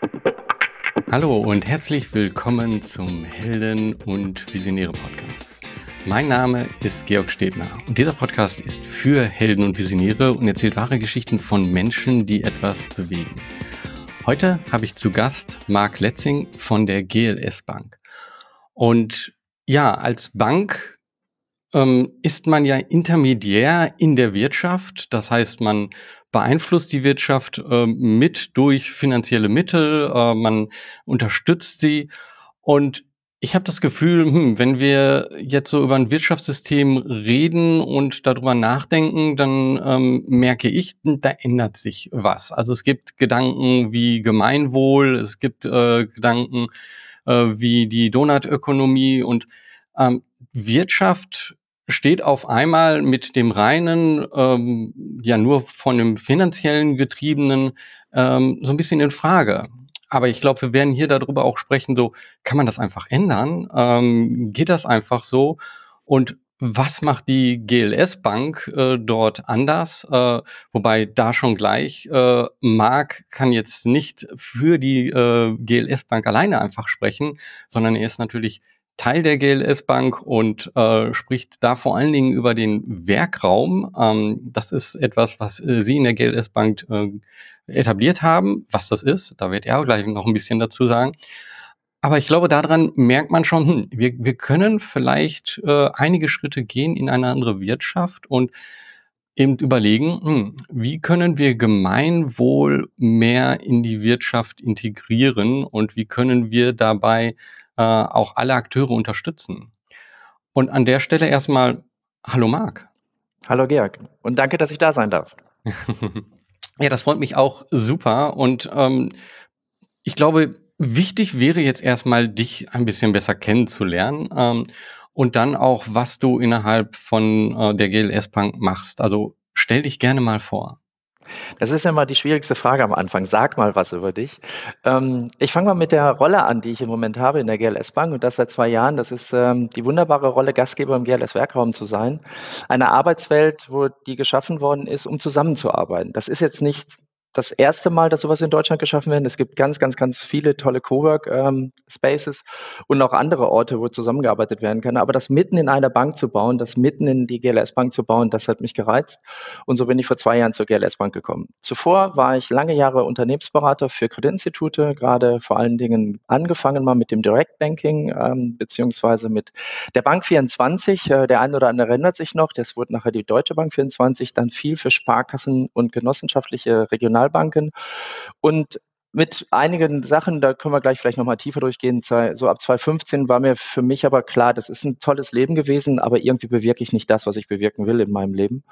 Hallo und herzlich willkommen zum Helden und Visionäre Podcast. Mein Name ist Georg Stebner und dieser Podcast ist für Helden und Visionäre und erzählt wahre Geschichten von Menschen, die etwas bewegen. Heute habe ich zu Gast Marc Letzing von der GLS Bank. Und ja, als Bank ähm, ist man ja intermediär in der Wirtschaft. Das heißt, man beeinflusst die Wirtschaft äh, mit durch finanzielle Mittel, äh, man unterstützt sie. Und ich habe das Gefühl, hm, wenn wir jetzt so über ein Wirtschaftssystem reden und darüber nachdenken, dann ähm, merke ich, da ändert sich was. Also es gibt Gedanken wie Gemeinwohl, es gibt äh, Gedanken äh, wie die Donutökonomie und ähm, Wirtschaft steht auf einmal mit dem reinen, ähm, ja nur von dem finanziellen getriebenen ähm, so ein bisschen in Frage. Aber ich glaube, wir werden hier darüber auch sprechen, so kann man das einfach ändern? Ähm, geht das einfach so? Und was macht die GLS Bank äh, dort anders? Äh, wobei da schon gleich, äh, Marc kann jetzt nicht für die äh, GLS Bank alleine einfach sprechen, sondern er ist natürlich Teil der GLS Bank und äh, spricht da vor allen Dingen über den Werkraum. Ähm, das ist etwas, was äh, Sie in der GLS Bank äh, etabliert haben. Was das ist, da wird er auch gleich noch ein bisschen dazu sagen. Aber ich glaube, daran merkt man schon, hm, wir, wir können vielleicht äh, einige Schritte gehen in eine andere Wirtschaft und eben überlegen, hm, wie können wir Gemeinwohl mehr in die Wirtschaft integrieren und wie können wir dabei äh, auch alle Akteure unterstützen. Und an der Stelle erstmal Hallo Marc. Hallo Georg und danke, dass ich da sein darf. ja, das freut mich auch super und ähm, ich glaube, wichtig wäre jetzt erstmal, dich ein bisschen besser kennenzulernen ähm, und dann auch, was du innerhalb von äh, der GLS Bank machst. Also stell dich gerne mal vor. Das ist ja immer die schwierigste Frage am Anfang. Sag mal was über dich. Ähm, ich fange mal mit der Rolle an, die ich im Moment habe in der GLS Bank und das seit zwei Jahren. Das ist ähm, die wunderbare Rolle, Gastgeber im GLS Werkraum zu sein. Eine Arbeitswelt, wo die geschaffen worden ist, um zusammenzuarbeiten. Das ist jetzt nicht das erste Mal, dass sowas in Deutschland geschaffen werden. Es gibt ganz, ganz, ganz viele tolle Cowork-Spaces ähm, und auch andere Orte, wo zusammengearbeitet werden kann. Aber das mitten in einer Bank zu bauen, das mitten in die GLS Bank zu bauen, das hat mich gereizt. Und so bin ich vor zwei Jahren zur GLS Bank gekommen. Zuvor war ich lange Jahre Unternehmensberater für Kreditinstitute, gerade vor allen Dingen angefangen mal mit dem Direct Banking, ähm, beziehungsweise mit der Bank 24. Äh, der eine oder andere erinnert sich noch, das wurde nachher die Deutsche Bank 24, dann viel für Sparkassen und genossenschaftliche Regional Regionalbanken. Und mit einigen Sachen, da können wir gleich vielleicht nochmal tiefer durchgehen. So ab 2015 war mir für mich aber klar, das ist ein tolles Leben gewesen, aber irgendwie bewirke ich nicht das, was ich bewirken will in meinem Leben.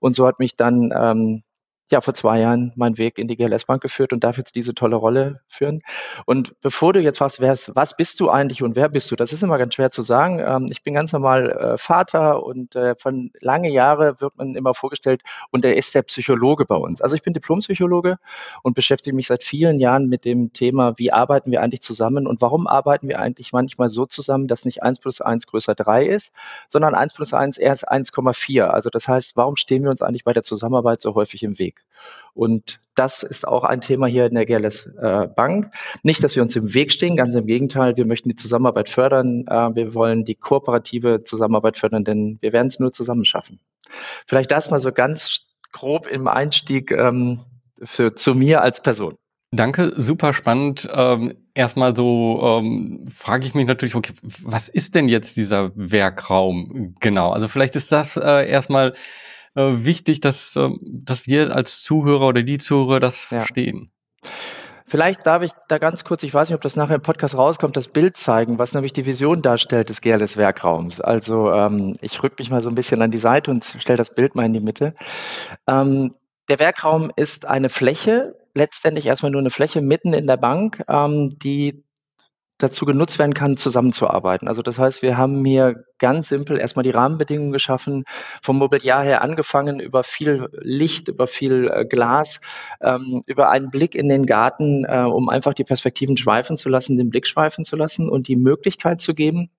Und so hat mich dann ähm, ja vor zwei Jahren meinen Weg in die GLS Bank geführt und darf jetzt diese tolle Rolle führen. Und bevor du jetzt fragst, wer was bist du eigentlich und wer bist du, das ist immer ganz schwer zu sagen. Ähm, ich bin ganz normal äh, Vater und äh, von lange Jahre wird man immer vorgestellt und er ist der Psychologe bei uns. Also ich bin Diplompsychologe und beschäftige mich seit vielen Jahren mit dem Thema, wie arbeiten wir eigentlich zusammen und warum arbeiten wir eigentlich manchmal so zusammen, dass nicht eins plus eins größer drei ist, sondern eins plus eins erst 1,4. Also das heißt, warum stehen wir uns eigentlich bei der Zusammenarbeit so häufig im Weg? Und das ist auch ein Thema hier in der GLS äh, Bank. Nicht, dass wir uns im Weg stehen, ganz im Gegenteil. Wir möchten die Zusammenarbeit fördern. Äh, wir wollen die kooperative Zusammenarbeit fördern, denn wir werden es nur zusammen schaffen. Vielleicht das mal so ganz grob im Einstieg ähm, für, zu mir als Person. Danke, super spannend. Ähm, erstmal so ähm, frage ich mich natürlich, okay, was ist denn jetzt dieser Werkraum genau? Also vielleicht ist das äh, erstmal äh, wichtig, dass, äh, dass wir als Zuhörer oder die Zuhörer das ja. verstehen. Vielleicht darf ich da ganz kurz, ich weiß nicht, ob das nachher im Podcast rauskommt, das Bild zeigen, was nämlich die Vision darstellt des GLS Werkraums. Also ähm, ich rück mich mal so ein bisschen an die Seite und stelle das Bild mal in die Mitte. Ähm, der Werkraum ist eine Fläche, letztendlich erstmal nur eine Fläche mitten in der Bank, ähm, die dazu genutzt werden kann, zusammenzuarbeiten. Also das heißt, wir haben hier ganz simpel erstmal die Rahmenbedingungen geschaffen, vom Mobiliar her angefangen, über viel Licht, über viel äh, Glas, ähm, über einen Blick in den Garten, äh, um einfach die Perspektiven schweifen zu lassen, den Blick schweifen zu lassen und die Möglichkeit zu geben,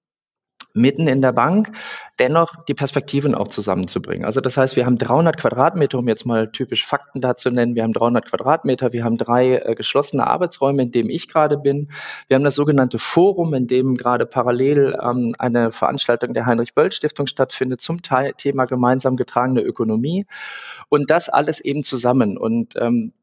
mitten in der Bank, dennoch die Perspektiven auch zusammenzubringen. Also das heißt, wir haben 300 Quadratmeter, um jetzt mal typisch Fakten dazu nennen. Wir haben 300 Quadratmeter, wir haben drei äh, geschlossene Arbeitsräume, in dem ich gerade bin. Wir haben das sogenannte Forum, in dem gerade parallel ähm, eine Veranstaltung der Heinrich-Böll-Stiftung stattfindet zum Teil Thema gemeinsam getragene Ökonomie. Und das alles eben zusammen. Und ähm,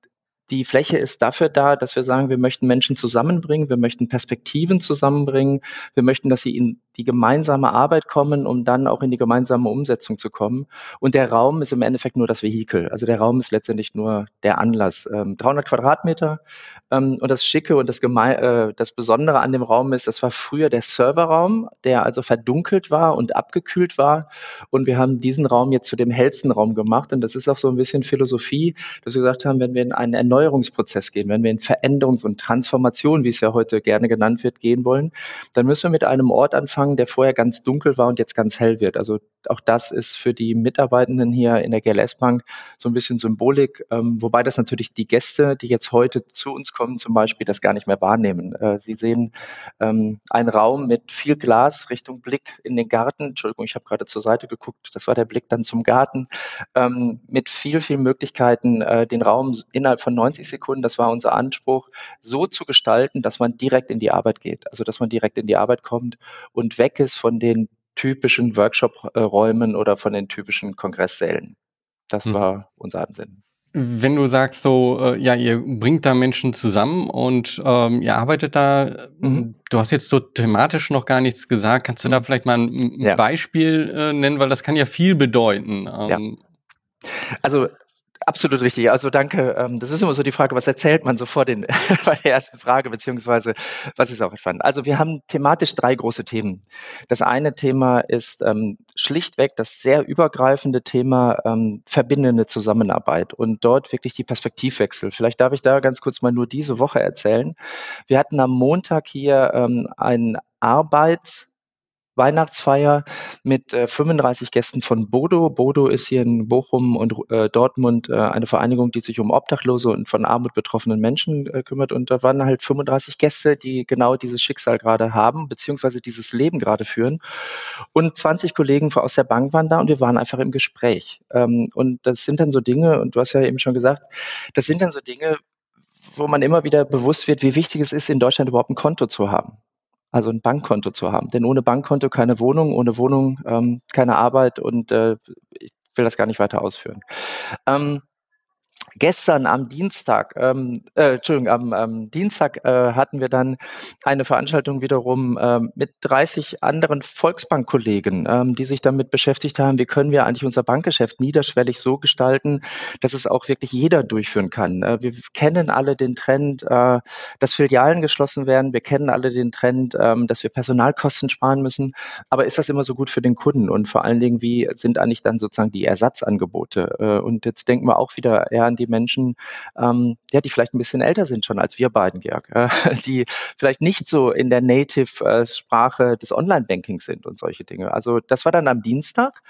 die Fläche ist dafür da, dass wir sagen, wir möchten Menschen zusammenbringen, wir möchten Perspektiven zusammenbringen, wir möchten, dass sie in die gemeinsame Arbeit kommen, um dann auch in die gemeinsame Umsetzung zu kommen. Und der Raum ist im Endeffekt nur das Vehikel. Also der Raum ist letztendlich nur der Anlass. Ähm, 300 Quadratmeter. Ähm, und das Schicke und das, Geme äh, das Besondere an dem Raum ist, das war früher der Serverraum, der also verdunkelt war und abgekühlt war. Und wir haben diesen Raum jetzt zu dem hellsten Raum gemacht. Und das ist auch so ein bisschen Philosophie, dass wir gesagt haben, wenn wir in einen Erneuerungsprozess gehen, wenn wir in Veränderungs- und Transformation, wie es ja heute gerne genannt wird, gehen wollen, dann müssen wir mit einem Ort anfangen, angefangen, der vorher ganz dunkel war und jetzt ganz hell wird. Also auch das ist für die Mitarbeitenden hier in der GLS Bank so ein bisschen Symbolik, ähm, wobei das natürlich die Gäste, die jetzt heute zu uns kommen, zum Beispiel, das gar nicht mehr wahrnehmen. Äh, sie sehen ähm, einen Raum mit viel Glas Richtung Blick in den Garten. Entschuldigung, ich habe gerade zur Seite geguckt. Das war der Blick dann zum Garten. Ähm, mit viel, viel Möglichkeiten, äh, den Raum innerhalb von 90 Sekunden, das war unser Anspruch, so zu gestalten, dass man direkt in die Arbeit geht. Also, dass man direkt in die Arbeit kommt und weg ist von den typischen Workshop-Räumen oder von den typischen Kongresssälen. Das hm. war unser Ansinn. Wenn du sagst so, äh, ja, ihr bringt da Menschen zusammen und ähm, ihr arbeitet da, mhm. du hast jetzt so thematisch noch gar nichts gesagt, kannst du da mhm. vielleicht mal ein, ja. Beispiel äh, nennen, weil das kann ja viel bedeuten. Ähm, ja. Also Absolut richtig. Also danke. Ähm, das ist immer so die Frage, was erzählt man so vor den, bei der ersten Frage, beziehungsweise was ist auch spannend. Also wir haben thematisch drei große Themen. Das eine Thema ist ähm, schlichtweg das sehr übergreifende Thema ähm, verbindende Zusammenarbeit und dort wirklich die Perspektivwechsel. Vielleicht darf ich da ganz kurz mal nur diese Woche erzählen. Wir hatten am Montag hier ähm, ein Arbeits Weihnachtsfeier mit äh, 35 Gästen von Bodo. Bodo ist hier in Bochum und äh, Dortmund äh, eine Vereinigung, die sich um Obdachlose und von Armut betroffenen Menschen äh, kümmert. Und da waren halt 35 Gäste, die genau dieses Schicksal gerade haben, beziehungsweise dieses Leben gerade führen. Und 20 Kollegen aus der Bank waren da und wir waren einfach im Gespräch. Ähm, und das sind dann so Dinge, und du hast ja eben schon gesagt, das sind dann so Dinge, wo man immer wieder bewusst wird, wie wichtig es ist, in Deutschland überhaupt ein Konto zu haben also ein Bankkonto zu haben. Denn ohne Bankkonto keine Wohnung, ohne Wohnung ähm, keine Arbeit und äh, ich will das gar nicht weiter ausführen. Ähm, gestern am Dienstag, ähm, äh, Entschuldigung, am, am Dienstag äh, hatten wir dann eine Veranstaltung wiederum äh, mit 30 anderen Volksbankkollegen, ähm, die sich damit beschäftigt haben, wie können wir eigentlich unser Bankgeschäft niederschwellig so gestalten, dass es auch wirklich jeder durchführen kann. Äh, wir kennen alle den Trend, äh, dass Filialen geschlossen werden. Wir kennen alle den Trend, äh, dass wir Personalkosten sparen müssen. Aber ist das immer so gut für den Kunden? Und vor allen Dingen, wie sind eigentlich dann sozusagen die Ersatzangebote? Äh, und jetzt denken wir auch wieder eher an die die Menschen, ähm, ja, die vielleicht ein bisschen älter sind schon als wir beiden, Georg, äh, die vielleicht nicht so in der Native-Sprache des Online-Bankings sind und solche Dinge. Also das war dann am Dienstag.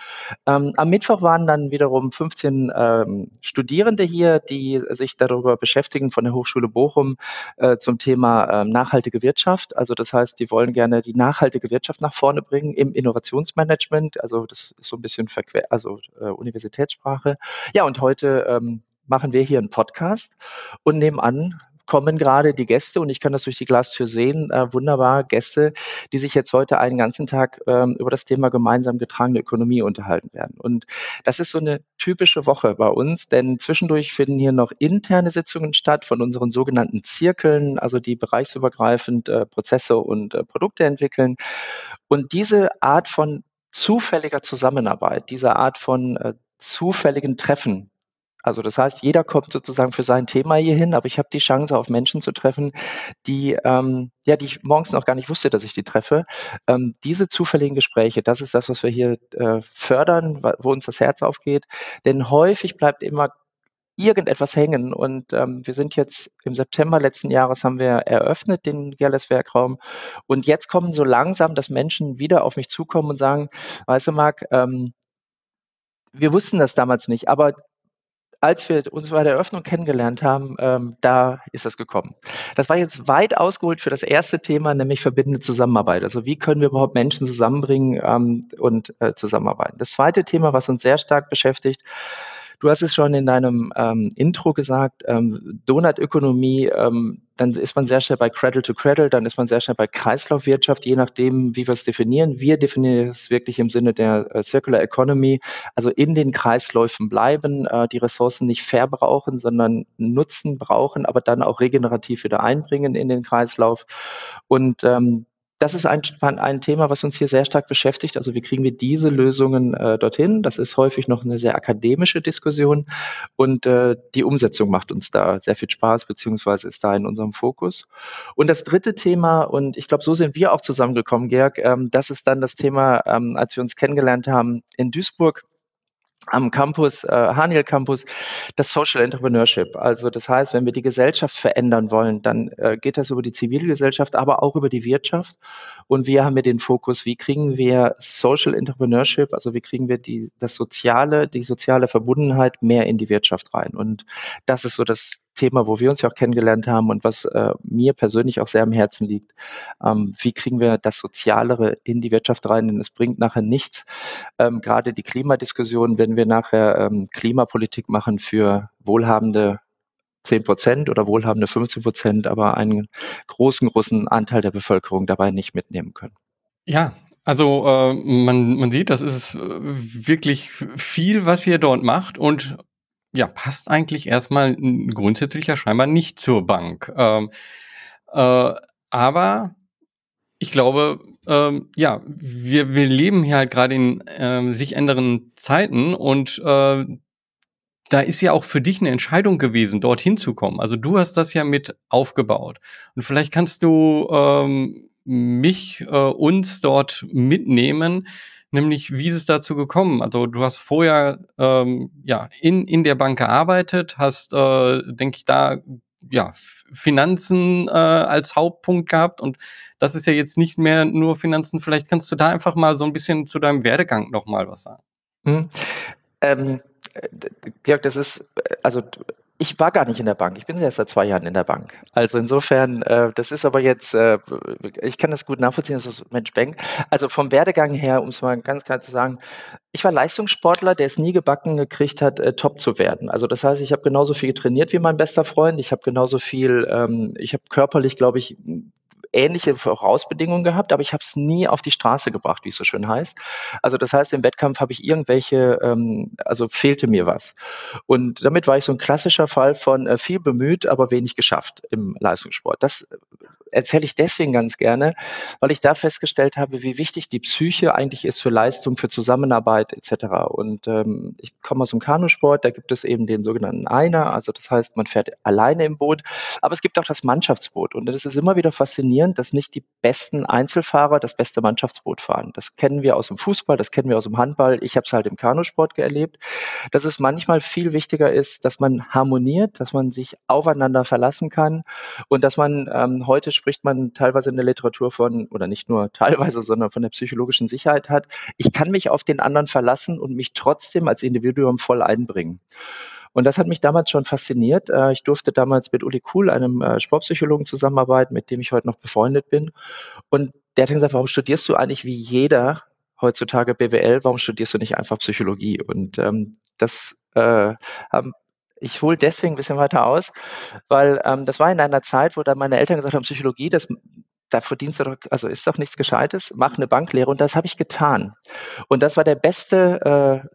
Ähm, am Mittwoch waren dann wiederum 15 ähm, Studierende hier, die sich darüber beschäftigen von der Hochschule Bochum äh, zum Thema äh, nachhaltige Wirtschaft. Also das heißt, die wollen gerne die nachhaltige Wirtschaft nach vorne bringen im Innovationsmanagement. Also das ist so ein bisschen verquer, also äh, Universitätssprache. Ja, und heute ähm, machen wir hier einen Podcast und nebenan kommen gerade die Gäste und ich kann das durch die Glastür sehen, äh, wunderbare Gäste, die sich jetzt heute einen ganzen Tag ähm, über das Thema gemeinsam getragene Ökonomie unterhalten werden. Und das ist so eine typische Woche bei uns, denn zwischendurch finden hier noch interne Sitzungen statt von unseren sogenannten Zirkeln, also die bereichsübergreifend äh, Prozesse und äh, Produkte entwickeln. Und diese Art von zufälliger Zusammenarbeit, diese Art von äh, zufälligen Treffen, also das heißt, jeder kommt sozusagen für sein Thema hier hin, aber ich habe die Chance, auf Menschen zu treffen, die, ähm, ja, die ich morgens noch gar nicht wusste, dass ich die treffe. Ähm, diese zufälligen Gespräche, das ist das, was wir hier äh, fördern, wo uns das Herz aufgeht. Denn häufig bleibt immer irgendetwas hängen. Und ähm, wir sind jetzt im September letzten Jahres haben wir eröffnet den Gerles Werkraum. Und jetzt kommen so langsam, dass Menschen wieder auf mich zukommen und sagen, weißt du, Marc, ähm, wir wussten das damals nicht, aber als wir uns bei der Eröffnung kennengelernt haben, ähm, da ist das gekommen. Das war jetzt weit ausgeholt für das erste Thema, nämlich verbindende Zusammenarbeit. Also wie können wir überhaupt Menschen zusammenbringen ähm, und äh, zusammenarbeiten. Das zweite Thema, was uns sehr stark beschäftigt, Du hast es schon in deinem ähm, Intro gesagt, ähm, Donutökonomie, ähm, dann ist man sehr schnell bei Cradle to Cradle, dann ist man sehr schnell bei Kreislaufwirtschaft, je nachdem, wie wir es definieren. Wir definieren es wirklich im Sinne der äh, Circular Economy, also in den Kreisläufen bleiben, äh, die Ressourcen nicht verbrauchen, sondern nutzen, brauchen, aber dann auch regenerativ wieder einbringen in den Kreislauf. Und ähm, das ist ein, ein Thema, was uns hier sehr stark beschäftigt. Also wie kriegen wir diese Lösungen äh, dorthin? Das ist häufig noch eine sehr akademische Diskussion und äh, die Umsetzung macht uns da sehr viel Spaß, beziehungsweise ist da in unserem Fokus. Und das dritte Thema, und ich glaube, so sind wir auch zusammengekommen, Georg, ähm, das ist dann das Thema, ähm, als wir uns kennengelernt haben in Duisburg am Campus, äh, Haniel Campus, das Social Entrepreneurship. Also das heißt, wenn wir die Gesellschaft verändern wollen, dann äh, geht das über die Zivilgesellschaft, aber auch über die Wirtschaft. Und wir haben hier den Fokus, wie kriegen wir Social Entrepreneurship, also wie kriegen wir die, das Soziale, die soziale Verbundenheit mehr in die Wirtschaft rein. Und das ist so das Thema, wo wir uns ja auch kennengelernt haben und was äh, mir persönlich auch sehr am Herzen liegt. Ähm, wie kriegen wir das Sozialere in die Wirtschaft rein? Denn es bringt nachher nichts. Ähm, Gerade die Klimadiskussion, wenn wir nachher ähm, Klimapolitik machen für wohlhabende 10 Prozent oder wohlhabende 15 Prozent, aber einen großen, großen Anteil der Bevölkerung dabei nicht mitnehmen können. Ja, also äh, man, man sieht, das ist äh, wirklich viel, was ihr dort macht und ja, passt eigentlich erstmal grundsätzlich ja scheinbar nicht zur Bank. Ähm, äh, aber ich glaube, ähm, ja, wir, wir leben hier halt gerade in ähm, sich ändernden Zeiten und äh, da ist ja auch für dich eine Entscheidung gewesen, dorthin zu kommen. Also du hast das ja mit aufgebaut. Und vielleicht kannst du ähm, mich, äh, uns dort mitnehmen, nämlich wie ist es dazu gekommen? Also du hast vorher ähm, ja in, in der Bank gearbeitet, hast, äh, denke ich, da ja Finanzen äh, als Hauptpunkt gehabt und das ist ja jetzt nicht mehr nur Finanzen. Vielleicht kannst du da einfach mal so ein bisschen zu deinem Werdegang noch mal was sagen. Hm. Ähm, Georg, das ist also ich war gar nicht in der Bank. Ich bin erst seit zwei Jahren in der Bank. Also insofern, äh, das ist aber jetzt, äh, ich kann das gut nachvollziehen, das ist Mensch Bank. Also vom Werdegang her, um es mal ganz klar zu sagen, ich war Leistungssportler, der es nie gebacken gekriegt hat, äh, top zu werden. Also das heißt, ich habe genauso viel trainiert wie mein bester Freund. Ich habe genauso viel, ähm, ich habe körperlich, glaube ich, ähnliche Vorausbedingungen gehabt, aber ich habe es nie auf die Straße gebracht, wie es so schön heißt. Also das heißt, im Wettkampf habe ich irgendwelche, ähm, also fehlte mir was. Und damit war ich so ein klassischer Fall von äh, viel bemüht, aber wenig geschafft im Leistungssport. Das erzähle ich deswegen ganz gerne, weil ich da festgestellt habe, wie wichtig die Psyche eigentlich ist für Leistung, für Zusammenarbeit etc. Und ähm, ich komme aus dem Kanusport, da gibt es eben den sogenannten Einer, also das heißt, man fährt alleine im Boot, aber es gibt auch das Mannschaftsboot und es ist immer wieder faszinierend, dass nicht die besten Einzelfahrer das beste Mannschaftsboot fahren. Das kennen wir aus dem Fußball, das kennen wir aus dem Handball, ich habe es halt im Kanusport erlebt, dass es manchmal viel wichtiger ist, dass man harmoniert, dass man sich aufeinander verlassen kann und dass man ähm, heute spricht man teilweise in der Literatur von, oder nicht nur teilweise, sondern von der psychologischen Sicherheit hat. Ich kann mich auf den anderen verlassen und mich trotzdem als Individuum voll einbringen. Und das hat mich damals schon fasziniert. Äh, ich durfte damals mit Uli Kuhl, einem äh, Sportpsychologen, zusammenarbeiten, mit dem ich heute noch befreundet bin. Und der hat gesagt, warum studierst du eigentlich wie jeder heutzutage BWL, warum studierst du nicht einfach Psychologie? Und ähm, das äh, haben ich hole deswegen ein bisschen weiter aus, weil ähm, das war in einer Zeit, wo dann meine Eltern gesagt haben, Psychologie, das da verdienst du doch, also ist doch nichts Gescheites, mach eine Banklehre und das habe ich getan. Und das war der beste, äh,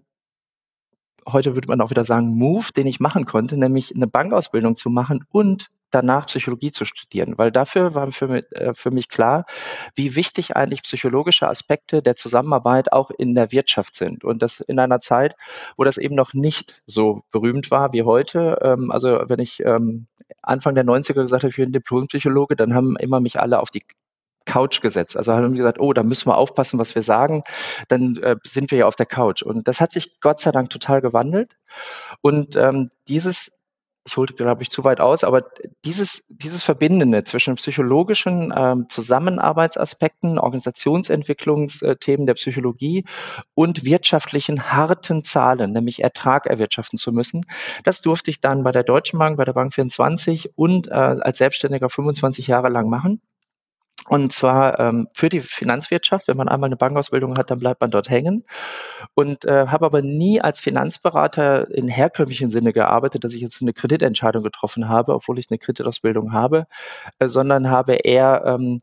heute würde man auch wieder sagen, Move, den ich machen konnte, nämlich eine Bankausbildung zu machen und danach Psychologie zu studieren, weil dafür war für mich, äh, für mich klar, wie wichtig eigentlich psychologische Aspekte der Zusammenarbeit auch in der Wirtschaft sind. Und das in einer Zeit, wo das eben noch nicht so berühmt war wie heute. Ähm, also wenn ich ähm, Anfang der 90er gesagt habe, ich bin Diplompsychologe, dann haben immer mich alle auf die Couch gesetzt. Also haben wir gesagt, oh, da müssen wir aufpassen, was wir sagen. Dann äh, sind wir ja auf der Couch. Und das hat sich Gott sei Dank total gewandelt. Und ähm, dieses ich holte, glaube ich, zu weit aus, aber dieses, dieses Verbindende zwischen psychologischen ähm, Zusammenarbeitsaspekten, Organisationsentwicklungsthemen der Psychologie und wirtschaftlichen harten Zahlen, nämlich Ertrag erwirtschaften zu müssen, das durfte ich dann bei der Deutschen Bank, bei der Bank 24 und äh, als Selbstständiger 25 Jahre lang machen. Und zwar ähm, für die Finanzwirtschaft. Wenn man einmal eine Bankausbildung hat, dann bleibt man dort hängen. Und äh, habe aber nie als Finanzberater in herkömmlichen Sinne gearbeitet, dass ich jetzt eine Kreditentscheidung getroffen habe, obwohl ich eine Kreditausbildung habe, äh, sondern habe eher ähm,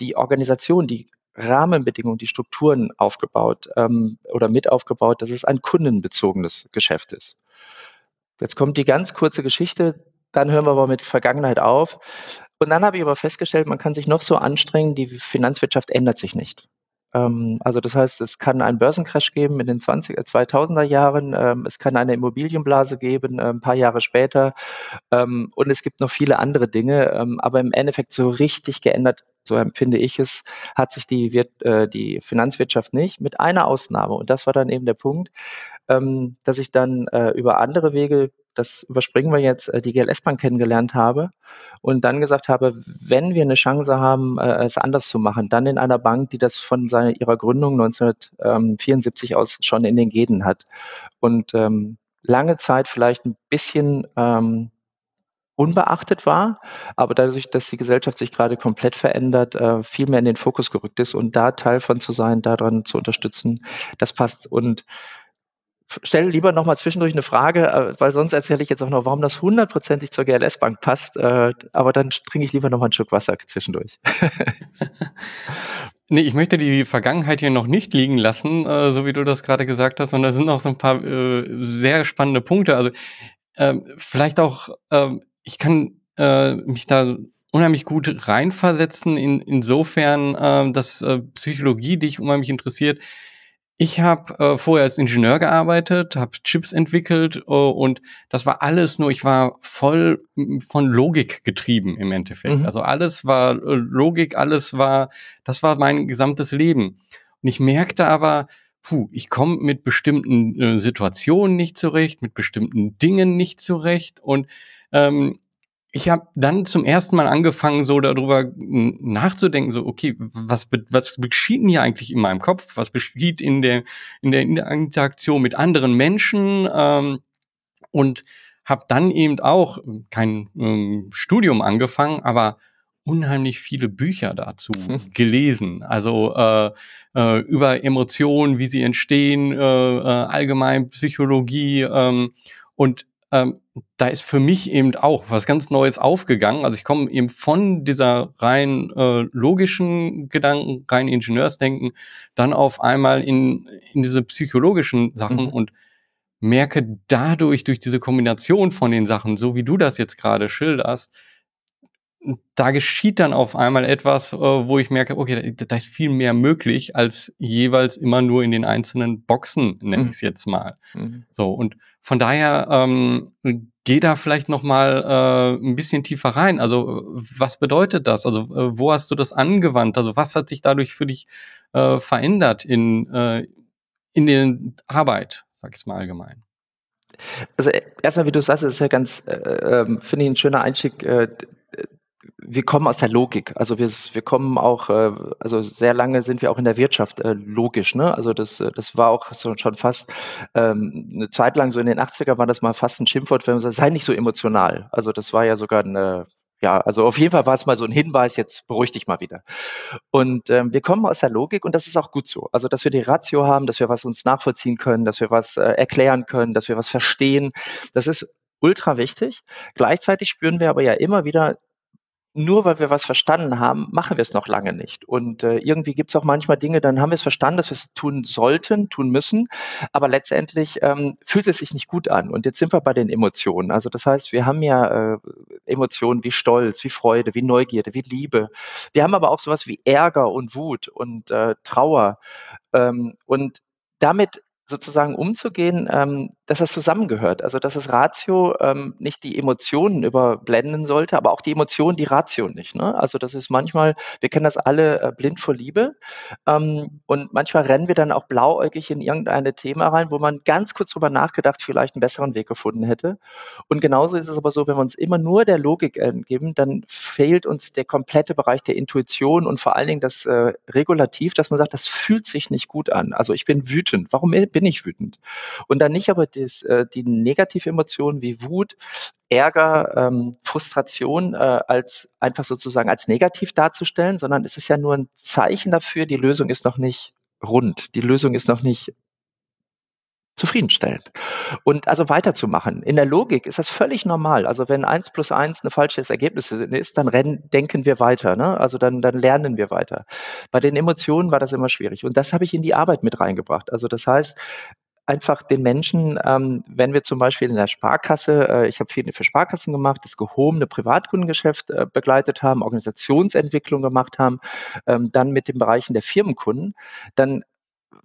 die Organisation, die Rahmenbedingungen, die Strukturen aufgebaut ähm, oder mit aufgebaut, dass es ein kundenbezogenes Geschäft ist. Jetzt kommt die ganz kurze Geschichte, dann hören wir aber mit Vergangenheit auf. Und dann habe ich aber festgestellt, man kann sich noch so anstrengen, die Finanzwirtschaft ändert sich nicht. Ähm, also das heißt, es kann einen Börsencrash geben in den 20, 2000er äh, Jahren, ähm, es kann eine Immobilienblase geben, äh, ein paar Jahre später ähm, und es gibt noch viele andere Dinge, aber im Endeffekt so richtig geändert, so empfinde ich es, hat sich die, äh, die Finanzwirtschaft nicht, mit einer Ausnahme und das war dann eben der Punkt, dass ich dann über andere Wege das überspringen wir jetzt, äh, die GLS-Bank kennengelernt habe und dann gesagt habe, wenn wir eine Chance haben, äh, es anders zu machen, dann in einer Bank, die das von seiner, ihrer Gründung 1974 aus schon in den Genen hat. Und ähm, lange Zeit vielleicht ein bisschen ähm, unbeachtet war, aber dadurch, dass die Gesellschaft sich gerade komplett verändert, äh, viel mehr in den Fokus gerückt ist und da Teil von zu sein, daran zu unterstützen, das passt. Und stelle lieber noch mal zwischendurch eine Frage, äh, weil sonst erzähle ich jetzt auch noch, warum das hundertprozentig zur GLS-Bank passt. Äh, aber dann trinke ich lieber noch mal einen Schluck Wasser zwischendurch. nee, ich möchte die Vergangenheit hier noch nicht liegen lassen, äh, so wie du das gerade gesagt hast, sondern da sind noch so ein paar sehr spannende Punkte. Also ähm, vielleicht auch, ähm, ich kann mich da unheimlich gut reinversetzen, in, insofern, ähm, dass Psychologie dich unheimlich interessiert, ich habe äh, vorher als Ingenieur gearbeitet, habe Chips entwickelt äh, und das war alles nur, ich war voll von Logik getrieben im Endeffekt. Mhm. Also alles war äh, Logik, alles war, das war mein gesamtes Leben. Und ich merkte aber, puh, ich komme mit bestimmten äh, Situationen nicht zurecht, mit bestimmten Dingen nicht zurecht und ähm, ich habe dann zum ersten Mal angefangen, so darüber nachzudenken, so, okay, was, was geschieht denn hier eigentlich in meinem Kopf? Was geschieht in der, in der Interaktion mit anderen Menschen? Ähm, und habe dann eben auch kein ähm, Studium angefangen, aber unheimlich viele Bücher dazu gelesen. Also äh, äh, über Emotionen, wie sie entstehen, äh, äh, allgemein Psychologie ähm, und ähm, da ist für mich eben auch was ganz Neues aufgegangen. Also ich komme eben von dieser rein äh, logischen Gedanken, rein Ingenieursdenken, dann auf einmal in, in diese psychologischen Sachen mhm. und merke dadurch, durch diese Kombination von den Sachen, so wie du das jetzt gerade schilderst, da geschieht dann auf einmal etwas, äh, wo ich merke, okay, da, da, ist viel mehr möglich als jeweils immer nur in den einzelnen Boxen, nenne mhm. ich es jetzt mal. Mhm. So und von daher ähm, geh da vielleicht noch mal äh, ein bisschen tiefer rein. Also was bedeutet das? Also äh, wo hast du das angewandt? Also was hat sich dadurch für dich äh, verändert in äh, in der Arbeit, sag ich mal allgemein? Also äh, erstmal, wie du sagst, ist ja ganz, äh, äh, finde ich ein schöner Einstieg. Äh, wir kommen aus der Logik. Also wir, wir kommen auch, äh, also sehr lange sind wir auch in der Wirtschaft äh, logisch. Ne? Also das, äh, das war auch so, schon fast ähm, eine Zeit lang, so in den 80er war das mal fast ein Schimpfwort, wenn man sagt, sei nicht so emotional. Also das war ja sogar eine, ja, also auf jeden Fall war es mal so ein Hinweis, jetzt beruhig dich mal wieder. Und ähm, wir kommen aus der Logik und das ist auch gut so. Also, dass wir die Ratio haben, dass wir was uns nachvollziehen können, dass wir was äh, erklären können, dass wir was verstehen, das ist ultra wichtig. Gleichzeitig spüren wir aber ja immer wieder nur weil wir was verstanden haben, machen wir es noch lange nicht. Und äh, irgendwie gibt es auch manchmal Dinge, dann haben wir es verstanden, dass wir es tun sollten, tun müssen, aber letztendlich ähm, fühlt es sich nicht gut an. Und jetzt sind wir bei den Emotionen. Also das heißt, wir haben ja äh, Emotionen wie Stolz, wie Freude, wie Neugierde, wie Liebe. Wir haben aber auch sowas wie Ärger und Wut und äh, Trauer. Ähm, und damit sozusagen umzugehen, ähm, dass das zusammengehört. Also dass das Ratio ähm, nicht die Emotionen überblenden sollte, aber auch die Emotionen die Ratio nicht. Ne? Also das ist manchmal, wir kennen das alle äh, blind vor Liebe ähm, und manchmal rennen wir dann auch blauäugig in irgendeine Thema rein, wo man ganz kurz drüber nachgedacht vielleicht einen besseren Weg gefunden hätte. Und genauso ist es aber so, wenn wir uns immer nur der Logik geben, dann fehlt uns der komplette Bereich der Intuition und vor allen Dingen das äh, Regulativ, dass man sagt, das fühlt sich nicht gut an. Also ich bin wütend. Warum bin bin ich wütend. Und dann nicht aber das, äh, die Negativemotionen wie Wut, Ärger, ähm, Frustration äh, als einfach sozusagen als negativ darzustellen, sondern es ist ja nur ein Zeichen dafür, die Lösung ist noch nicht rund, die Lösung ist noch nicht zufriedenstellend. Und also weiterzumachen. In der Logik ist das völlig normal. Also wenn eins plus eins ein falsches Ergebnis ist, dann rennen, denken wir weiter. Ne? Also dann, dann lernen wir weiter. Bei den Emotionen war das immer schwierig. Und das habe ich in die Arbeit mit reingebracht. Also das heißt, einfach den Menschen, ähm, wenn wir zum Beispiel in der Sparkasse, äh, ich habe viel für Sparkassen gemacht, das gehobene Privatkundengeschäft äh, begleitet haben, Organisationsentwicklung gemacht haben, ähm, dann mit den Bereichen der Firmenkunden, dann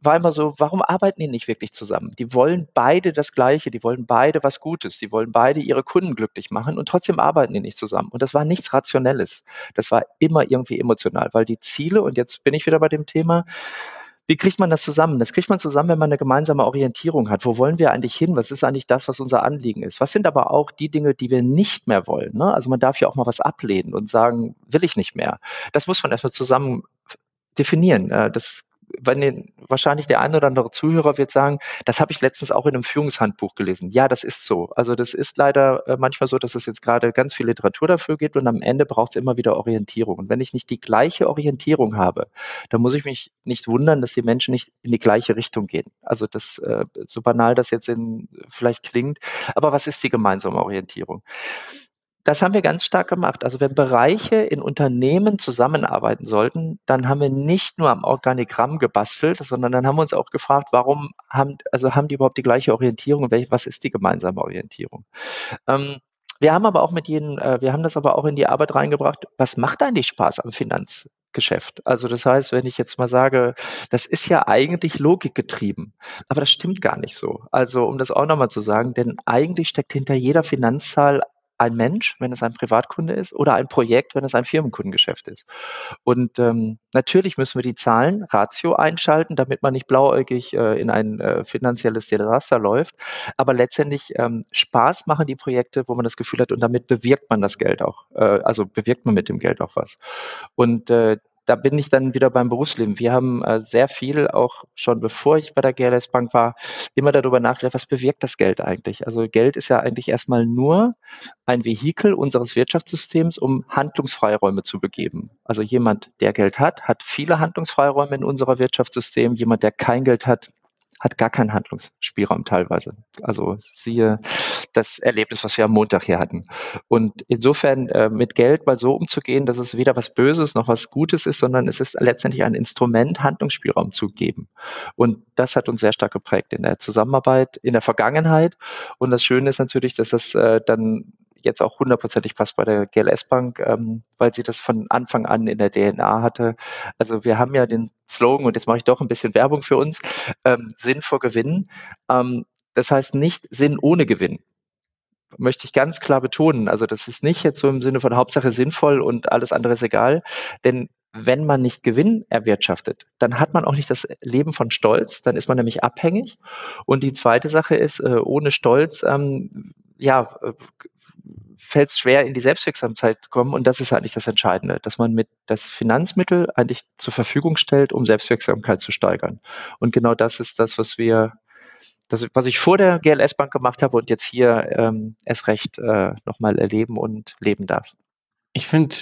war immer so, warum arbeiten die nicht wirklich zusammen? Die wollen beide das Gleiche, die wollen beide was Gutes, die wollen beide ihre Kunden glücklich machen und trotzdem arbeiten die nicht zusammen. Und das war nichts Rationelles. Das war immer irgendwie emotional, weil die Ziele, und jetzt bin ich wieder bei dem Thema, wie kriegt man das zusammen? Das kriegt man zusammen, wenn man eine gemeinsame Orientierung hat. Wo wollen wir eigentlich hin? Was ist eigentlich das, was unser Anliegen ist? Was sind aber auch die Dinge, die wir nicht mehr wollen? Ne? Also man darf ja auch mal was ablehnen und sagen, will ich nicht mehr. Das muss man erstmal zusammen definieren. Äh, das wenn den, wahrscheinlich der eine oder andere Zuhörer wird sagen, das habe ich letztens auch in einem Führungshandbuch gelesen. Ja, das ist so. Also das ist leider äh, manchmal so, dass es jetzt gerade ganz viel Literatur dafür gibt und am Ende braucht es immer wieder Orientierung. Und wenn ich nicht die gleiche Orientierung habe, dann muss ich mich nicht wundern, dass die Menschen nicht in die gleiche Richtung gehen. Also das, äh, so banal das jetzt in, vielleicht klingt, aber was ist die gemeinsame Orientierung? Das haben wir ganz stark gemacht. Also wenn Bereiche in Unternehmen zusammenarbeiten sollten, dann haben wir nicht nur am Organigramm gebastelt, sondern dann haben wir uns auch gefragt, warum haben, also haben die überhaupt die gleiche Orientierung? Was ist die gemeinsame Orientierung? Ähm, wir haben aber auch mit jedem, äh, wir haben das aber auch in die Arbeit reingebracht. Was macht eigentlich Spaß am Finanzgeschäft? Also das heißt, wenn ich jetzt mal sage, das ist ja eigentlich logikgetrieben, aber das stimmt gar nicht so. Also um das auch nochmal zu sagen, denn eigentlich steckt hinter jeder Finanzzahl ein Mensch, wenn es ein Privatkunde ist, oder ein Projekt, wenn es ein Firmenkundengeschäft ist. Und ähm, natürlich müssen wir die Zahlen, Ratio einschalten, damit man nicht blauäugig äh, in ein äh, finanzielles Desaster läuft. Aber letztendlich ähm, Spaß machen die Projekte, wo man das Gefühl hat, und damit bewirkt man das Geld auch. Äh, also bewirkt man mit dem Geld auch was. Und äh, da bin ich dann wieder beim Berufsleben. Wir haben äh, sehr viel, auch schon bevor ich bei der GLS Bank war, immer darüber nachgedacht, was bewirkt das Geld eigentlich? Also Geld ist ja eigentlich erstmal nur ein Vehikel unseres Wirtschaftssystems, um Handlungsfreiräume zu begeben. Also jemand, der Geld hat, hat viele Handlungsfreiräume in unserer Wirtschaftssystem. Jemand, der kein Geld hat, hat gar keinen Handlungsspielraum teilweise. Also siehe das Erlebnis, was wir am Montag hier hatten. Und insofern äh, mit Geld mal so umzugehen, dass es weder was Böses noch was Gutes ist, sondern es ist letztendlich ein Instrument, Handlungsspielraum zu geben. Und das hat uns sehr stark geprägt in der Zusammenarbeit, in der Vergangenheit. Und das Schöne ist natürlich, dass das äh, dann jetzt auch hundertprozentig passt bei der GLS Bank, ähm, weil sie das von Anfang an in der DNA hatte. Also wir haben ja den Slogan, und jetzt mache ich doch ein bisschen Werbung für uns, ähm, Sinn vor Gewinn. Ähm, das heißt nicht Sinn ohne Gewinn möchte ich ganz klar betonen. Also das ist nicht jetzt so im Sinne von Hauptsache sinnvoll und alles andere ist egal. Denn wenn man nicht Gewinn erwirtschaftet, dann hat man auch nicht das Leben von Stolz, dann ist man nämlich abhängig. Und die zweite Sache ist, äh, ohne Stolz, ähm, ja, äh, fällt es schwer, in die Selbstwirksamkeit zu kommen. Und das ist eigentlich das Entscheidende, dass man mit das Finanzmittel eigentlich zur Verfügung stellt, um Selbstwirksamkeit zu steigern. Und genau das ist das, was wir, das, was ich vor der GLS Bank gemacht habe und jetzt hier ähm, erst recht äh, nochmal erleben und leben darf. Ich finde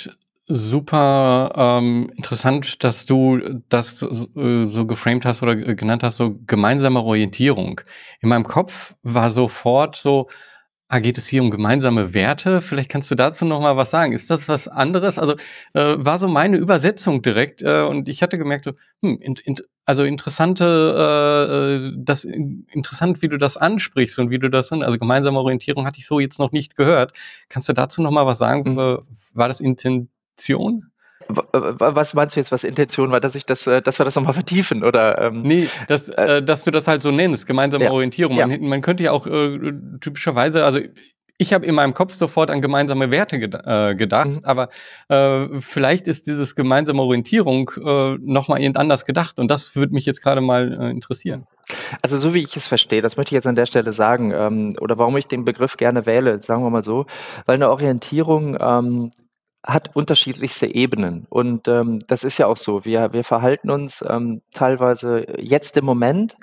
super ähm, interessant, dass du das äh, so geframed hast oder genannt hast, so gemeinsame Orientierung. In meinem Kopf war sofort so, Ah, geht es hier um gemeinsame Werte? Vielleicht kannst du dazu noch mal was sagen. Ist das was anderes? Also äh, war so meine Übersetzung direkt äh, und ich hatte gemerkt so, hm, in, in, also interessante, äh, äh das interessant, wie du das ansprichst und wie du das, also gemeinsame Orientierung hatte ich so jetzt noch nicht gehört. Kannst du dazu noch mal was sagen? Mhm. War das Intention? Was meinst du jetzt, was Intention war, dass ich das, äh, dass wir das nochmal vertiefen oder? Ähm, nee, dass, äh, äh, dass du das halt so nennst, gemeinsame ja. Orientierung. Man, ja. man könnte ja auch äh, typischerweise, also ich habe in meinem Kopf sofort an gemeinsame Werte ged äh, gedacht, mhm. aber äh, vielleicht ist dieses gemeinsame Orientierung äh, nochmal anders gedacht und das würde mich jetzt gerade mal äh, interessieren. Also so wie ich es verstehe, das möchte ich jetzt an der Stelle sagen, ähm, oder warum ich den Begriff gerne wähle, sagen wir mal so, weil eine Orientierung ähm, hat unterschiedlichste Ebenen. Und ähm, das ist ja auch so. Wir, wir verhalten uns ähm, teilweise jetzt im Moment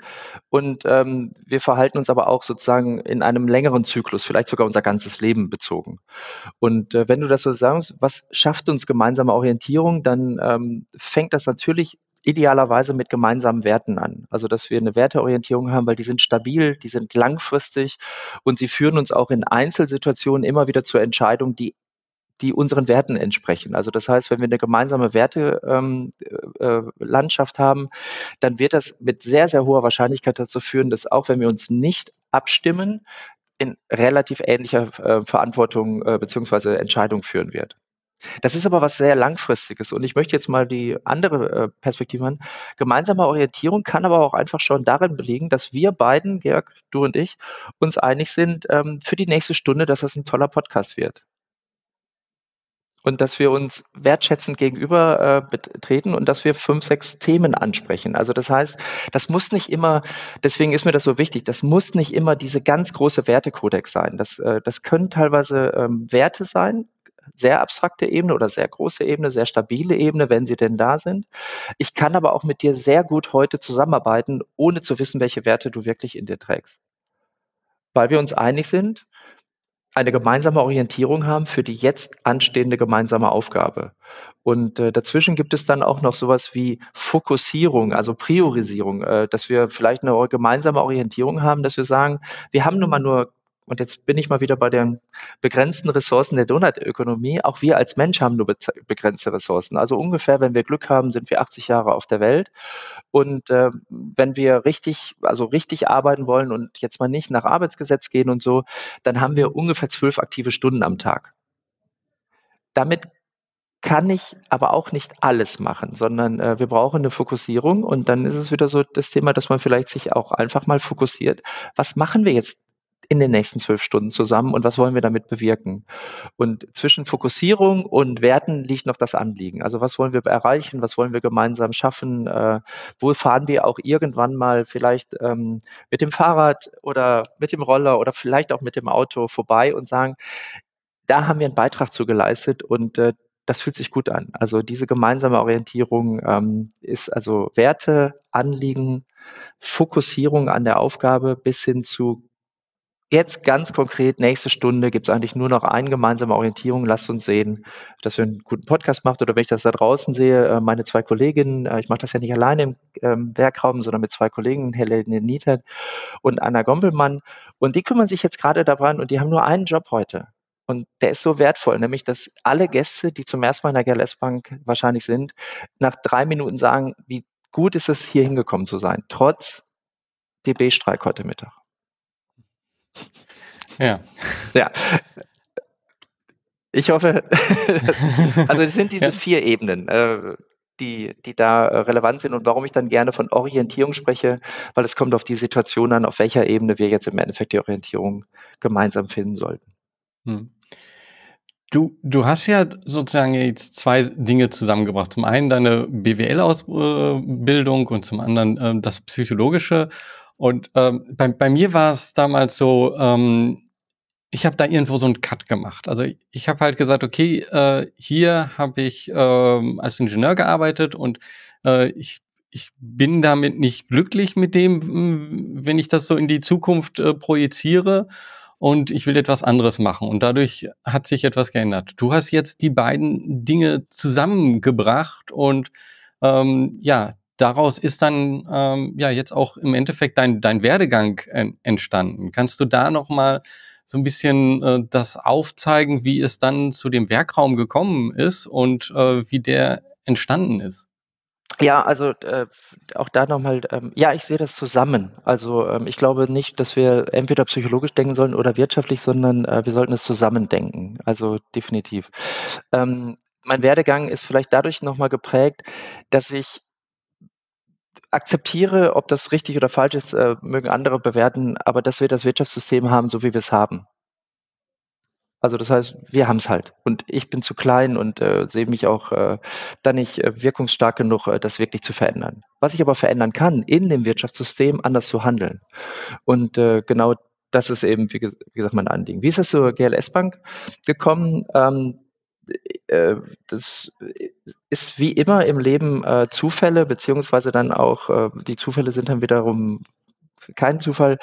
und ähm, wir verhalten uns aber auch sozusagen in einem längeren Zyklus, vielleicht sogar unser ganzes Leben bezogen. Und äh, wenn du das so sagst, was schafft uns gemeinsame Orientierung, dann ähm, fängt das natürlich idealerweise mit gemeinsamen Werten an. Also, dass wir eine Werteorientierung haben, weil die sind stabil, die sind langfristig und sie führen uns auch in Einzelsituationen immer wieder zur Entscheidung, die die unseren Werten entsprechen. Also das heißt, wenn wir eine gemeinsame Wertelandschaft ähm, äh, haben, dann wird das mit sehr, sehr hoher Wahrscheinlichkeit dazu führen, dass auch wenn wir uns nicht abstimmen, in relativ ähnlicher äh, Verantwortung äh, beziehungsweise Entscheidung führen wird. Das ist aber was sehr langfristiges und ich möchte jetzt mal die andere äh, Perspektive an. Gemeinsame Orientierung kann aber auch einfach schon darin belegen, dass wir beiden, Georg, du und ich, uns einig sind ähm, für die nächste Stunde, dass das ein toller Podcast wird und dass wir uns wertschätzend gegenüber äh, betreten und dass wir fünf, sechs Themen ansprechen. Also das heißt, das muss nicht immer, deswegen ist mir das so wichtig, das muss nicht immer diese ganz große Wertekodex sein. Das, äh, das können teilweise ähm, Werte sein, sehr abstrakte Ebene oder sehr große Ebene, sehr stabile Ebene, wenn sie denn da sind. Ich kann aber auch mit dir sehr gut heute zusammenarbeiten, ohne zu wissen, welche Werte du wirklich in dir trägst. Weil wir uns einig sind, eine gemeinsame Orientierung haben für die jetzt anstehende gemeinsame Aufgabe. Und äh, dazwischen gibt es dann auch noch sowas wie Fokussierung, also Priorisierung, äh, dass wir vielleicht eine gemeinsame Orientierung haben, dass wir sagen, wir haben nun mal nur und jetzt bin ich mal wieder bei den begrenzten Ressourcen der Donutökonomie. Auch wir als Mensch haben nur begrenzte Ressourcen. Also ungefähr, wenn wir Glück haben, sind wir 80 Jahre auf der Welt. Und äh, wenn wir richtig, also richtig arbeiten wollen und jetzt mal nicht nach Arbeitsgesetz gehen und so, dann haben wir ungefähr zwölf aktive Stunden am Tag. Damit kann ich aber auch nicht alles machen, sondern äh, wir brauchen eine Fokussierung und dann ist es wieder so das Thema, dass man vielleicht sich auch einfach mal fokussiert. Was machen wir jetzt in den nächsten zwölf Stunden zusammen und was wollen wir damit bewirken? Und zwischen Fokussierung und Werten liegt noch das Anliegen. Also was wollen wir erreichen? Was wollen wir gemeinsam schaffen? Äh, wo fahren wir auch irgendwann mal vielleicht ähm, mit dem Fahrrad oder mit dem Roller oder vielleicht auch mit dem Auto vorbei und sagen, da haben wir einen Beitrag zu geleistet und äh, das fühlt sich gut an. Also diese gemeinsame Orientierung ähm, ist also Werte, Anliegen, Fokussierung an der Aufgabe bis hin zu Jetzt ganz konkret, nächste Stunde gibt es eigentlich nur noch eine gemeinsame Orientierung. Lasst uns sehen, dass wir einen guten Podcast macht oder wenn ich das da draußen sehe, äh, meine zwei Kolleginnen, äh, ich mache das ja nicht alleine im ähm, Werkraum, sondern mit zwei Kollegen, Helene Nietert und Anna Gombelmann. Und die kümmern sich jetzt gerade daran und die haben nur einen Job heute. Und der ist so wertvoll, nämlich dass alle Gäste, die zum ersten Mal in der GLS Bank wahrscheinlich sind, nach drei Minuten sagen, wie gut ist es, hier hingekommen zu sein, trotz DB-Streik heute Mittag. Ja. Ja. Ich hoffe, also es sind diese ja. vier Ebenen, äh, die, die da relevant sind und warum ich dann gerne von Orientierung spreche, weil es kommt auf die Situation an, auf welcher Ebene wir jetzt im Endeffekt die Orientierung gemeinsam finden sollten. Hm. Du, du hast ja sozusagen jetzt zwei Dinge zusammengebracht. Zum einen deine BWL-Ausbildung und zum anderen äh, das Psychologische. Und ähm, bei, bei mir war es damals so, ähm, ich habe da irgendwo so einen Cut gemacht. Also ich, ich habe halt gesagt, okay, äh, hier habe ich ähm, als Ingenieur gearbeitet und äh, ich, ich bin damit nicht glücklich mit dem, wenn ich das so in die Zukunft äh, projiziere und ich will etwas anderes machen. Und dadurch hat sich etwas geändert. Du hast jetzt die beiden Dinge zusammengebracht und ähm, ja, daraus ist dann ähm, ja jetzt auch im Endeffekt dein, dein Werdegang entstanden. Kannst du da noch mal so ein bisschen äh, das aufzeigen, wie es dann zu dem Werkraum gekommen ist und äh, wie der entstanden ist? Ja, also äh, auch da nochmal, ähm, ja, ich sehe das zusammen. Also ähm, ich glaube nicht, dass wir entweder psychologisch denken sollen oder wirtschaftlich, sondern äh, wir sollten es zusammen denken. Also definitiv. Ähm, mein Werdegang ist vielleicht dadurch nochmal geprägt, dass ich akzeptiere, ob das richtig oder falsch ist, äh, mögen andere bewerten, aber dass wir das Wirtschaftssystem haben, so wie wir es haben. Also das heißt, wir haben es halt. Und ich bin zu klein und äh, sehe mich auch äh, da nicht äh, wirkungsstark genug, äh, das wirklich zu verändern. Was ich aber verändern kann, in dem Wirtschaftssystem anders zu handeln. Und äh, genau das ist eben, wie, wie gesagt, mein Anliegen. Wie ist es zur GLS Bank gekommen? Ähm, äh, das ist wie immer im Leben äh, Zufälle, beziehungsweise dann auch, äh, die Zufälle sind dann wiederum kein Zufall.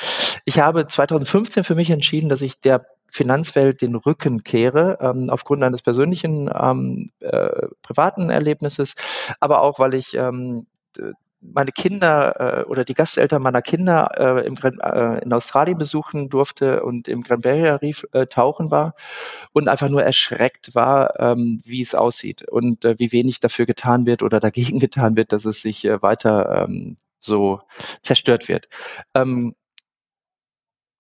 Ich habe 2015 für mich entschieden, dass ich der Finanzwelt den Rücken kehre, ähm, aufgrund eines persönlichen ähm, äh, privaten Erlebnisses, aber auch, weil ich ähm, meine Kinder äh, oder die Gasteltern meiner Kinder äh, im, äh, in Australien besuchen durfte und im Grand Barrier Reef äh, tauchen war und einfach nur erschreckt war, ähm, wie es aussieht und äh, wie wenig dafür getan wird oder dagegen getan wird, dass es sich äh, weiter ähm, so zerstört wird. Ähm,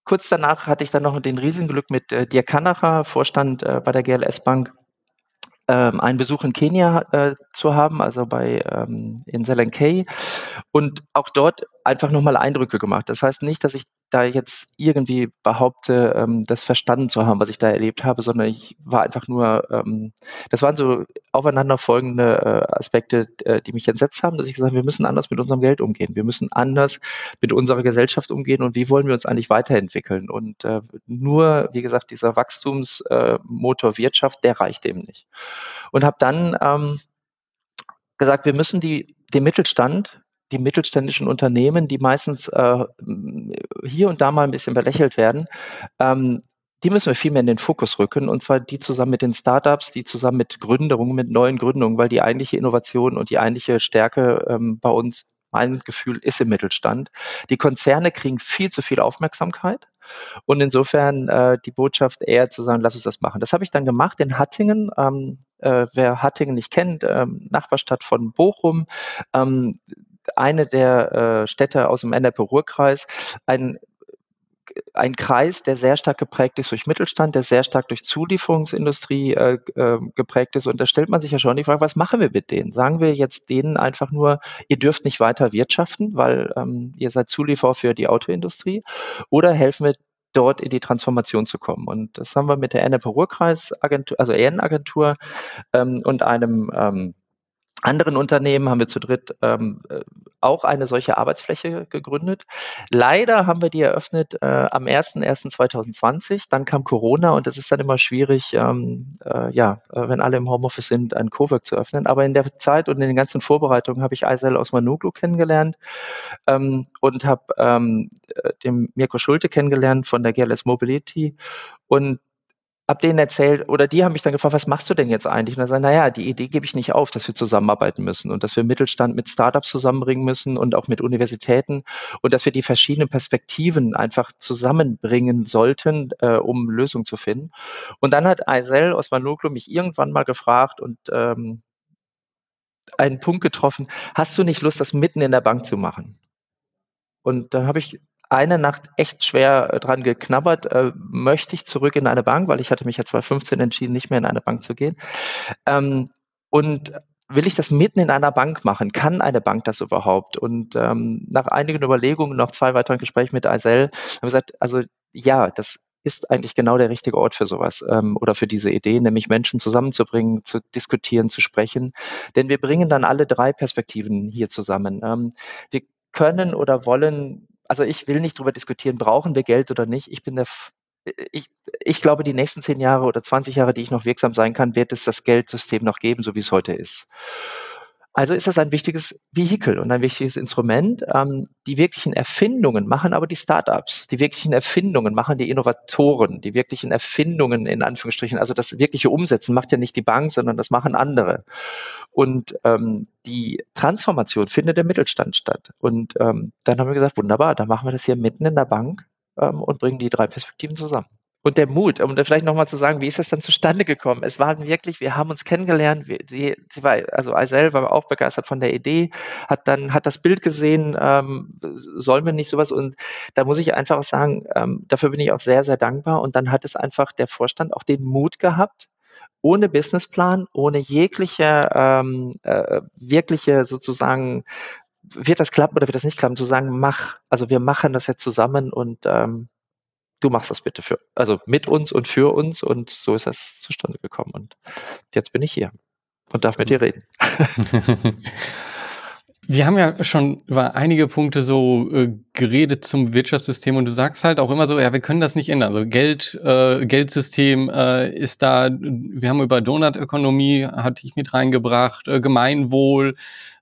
kurz danach hatte ich dann noch den Riesenglück mit äh, Dirk Kanacher, Vorstand äh, bei der GLS Bank, ähm, einen Besuch in Kenia äh, zu haben, also bei ähm, in Selenkei und auch dort einfach nochmal Eindrücke gemacht. Das heißt nicht, dass ich da jetzt irgendwie behaupte, ähm, das verstanden zu haben, was ich da erlebt habe, sondern ich war einfach nur, ähm, das waren so aufeinanderfolgende äh, Aspekte, äh, die mich entsetzt haben, dass ich gesagt habe, wir müssen anders mit unserem Geld umgehen, wir müssen anders mit unserer Gesellschaft umgehen und wie wollen wir uns eigentlich weiterentwickeln? Und äh, nur, wie gesagt, dieser Wachstumsmotor äh, Wirtschaft, der reicht eben nicht. Und habe dann ähm, gesagt, wir müssen die, den Mittelstand die mittelständischen Unternehmen, die meistens äh, hier und da mal ein bisschen belächelt werden, ähm, die müssen wir viel mehr in den Fokus rücken und zwar die zusammen mit den Startups, die zusammen mit Gründungen, mit neuen Gründungen, weil die eigentliche Innovation und die eigentliche Stärke ähm, bei uns, mein Gefühl, ist im Mittelstand. Die Konzerne kriegen viel zu viel Aufmerksamkeit und insofern äh, die Botschaft eher zu sagen, lass uns das machen. Das habe ich dann gemacht in Hattingen. Ähm, äh, wer Hattingen nicht kennt, ähm, Nachbarstadt von Bochum, ähm, eine der äh, Städte aus dem NRP-Ruhr-Kreis, ein ein Kreis, der sehr stark geprägt ist durch Mittelstand, der sehr stark durch Zulieferungsindustrie äh, äh, geprägt ist. Und da stellt man sich ja schon die Frage, was machen wir mit denen? Sagen wir jetzt denen einfach nur, ihr dürft nicht weiter wirtschaften, weil ähm, ihr seid Zulieferer für die Autoindustrie? Oder helfen wir dort in die Transformation zu kommen? Und das haben wir mit der NRP Ruhrkreis Agentur, also EN-Agentur ähm, und einem ähm, anderen Unternehmen haben wir zu dritt ähm, äh, auch eine solche Arbeitsfläche gegründet. Leider haben wir die eröffnet äh, am 01.01.2020. Dann kam Corona und es ist dann immer schwierig, ähm, äh, ja, äh, wenn alle im Homeoffice sind, ein Cowork zu öffnen. Aber in der Zeit und in den ganzen Vorbereitungen habe ich Aysel Osmanoglu kennengelernt ähm, und habe ähm, äh, den Mirko Schulte kennengelernt von der GLS Mobility und habe denen erzählt, oder die haben mich dann gefragt, was machst du denn jetzt eigentlich? Und dann sagen, naja, die Idee gebe ich nicht auf, dass wir zusammenarbeiten müssen und dass wir Mittelstand mit Startups zusammenbringen müssen und auch mit Universitäten und dass wir die verschiedenen Perspektiven einfach zusammenbringen sollten, äh, um Lösungen zu finden. Und dann hat Aysel Osmanoglu mich irgendwann mal gefragt und ähm, einen Punkt getroffen, hast du nicht Lust, das mitten in der Bank zu machen? Und da habe ich eine Nacht echt schwer äh, dran geknabbert, äh, möchte ich zurück in eine Bank, weil ich hatte mich ja 2015 entschieden, nicht mehr in eine Bank zu gehen. Ähm, und will ich das mitten in einer Bank machen? Kann eine Bank das überhaupt? Und ähm, nach einigen Überlegungen, noch zwei weiteren Gesprächen mit Aisel, haben wir gesagt, also ja, das ist eigentlich genau der richtige Ort für sowas ähm, oder für diese Idee, nämlich Menschen zusammenzubringen, zu diskutieren, zu sprechen. Denn wir bringen dann alle drei Perspektiven hier zusammen. Ähm, wir können oder wollen also ich will nicht drüber diskutieren, brauchen wir Geld oder nicht. Ich bin der, ich, ich glaube, die nächsten zehn Jahre oder 20 Jahre, die ich noch wirksam sein kann, wird es das Geldsystem noch geben, so wie es heute ist. Also ist das ein wichtiges Vehikel und ein wichtiges Instrument. Ähm, die wirklichen Erfindungen machen aber die Startups. Die wirklichen Erfindungen machen die Innovatoren. Die wirklichen Erfindungen in Anführungsstrichen, also das wirkliche Umsetzen macht ja nicht die Bank, sondern das machen andere. Und ähm, die Transformation findet im Mittelstand statt. Und ähm, dann haben wir gesagt, wunderbar, dann machen wir das hier mitten in der Bank ähm, und bringen die drei Perspektiven zusammen und der Mut, um da vielleicht nochmal zu sagen, wie ist das dann zustande gekommen? Es waren wirklich, wir haben uns kennengelernt, wir, sie, sie war, also Aisel war auch begeistert von der Idee, hat dann, hat das Bild gesehen, ähm, sollen wir nicht sowas. Und da muss ich einfach sagen, ähm, dafür bin ich auch sehr, sehr dankbar. Und dann hat es einfach der Vorstand auch den Mut gehabt, ohne Businessplan, ohne jegliche ähm, äh, wirkliche sozusagen, wird das klappen oder wird das nicht klappen, zu sagen, mach, also wir machen das jetzt zusammen und ähm, du machst das bitte für, also mit uns und für uns und so ist das zustande gekommen und jetzt bin ich hier und darf mit dir reden. Wir haben ja schon über einige Punkte so äh, geredet zum Wirtschaftssystem und du sagst halt auch immer so, ja, wir können das nicht ändern. Also Geld, äh, Geldsystem äh, ist da, wir haben über Donutökonomie, hatte ich mit reingebracht, äh, Gemeinwohl,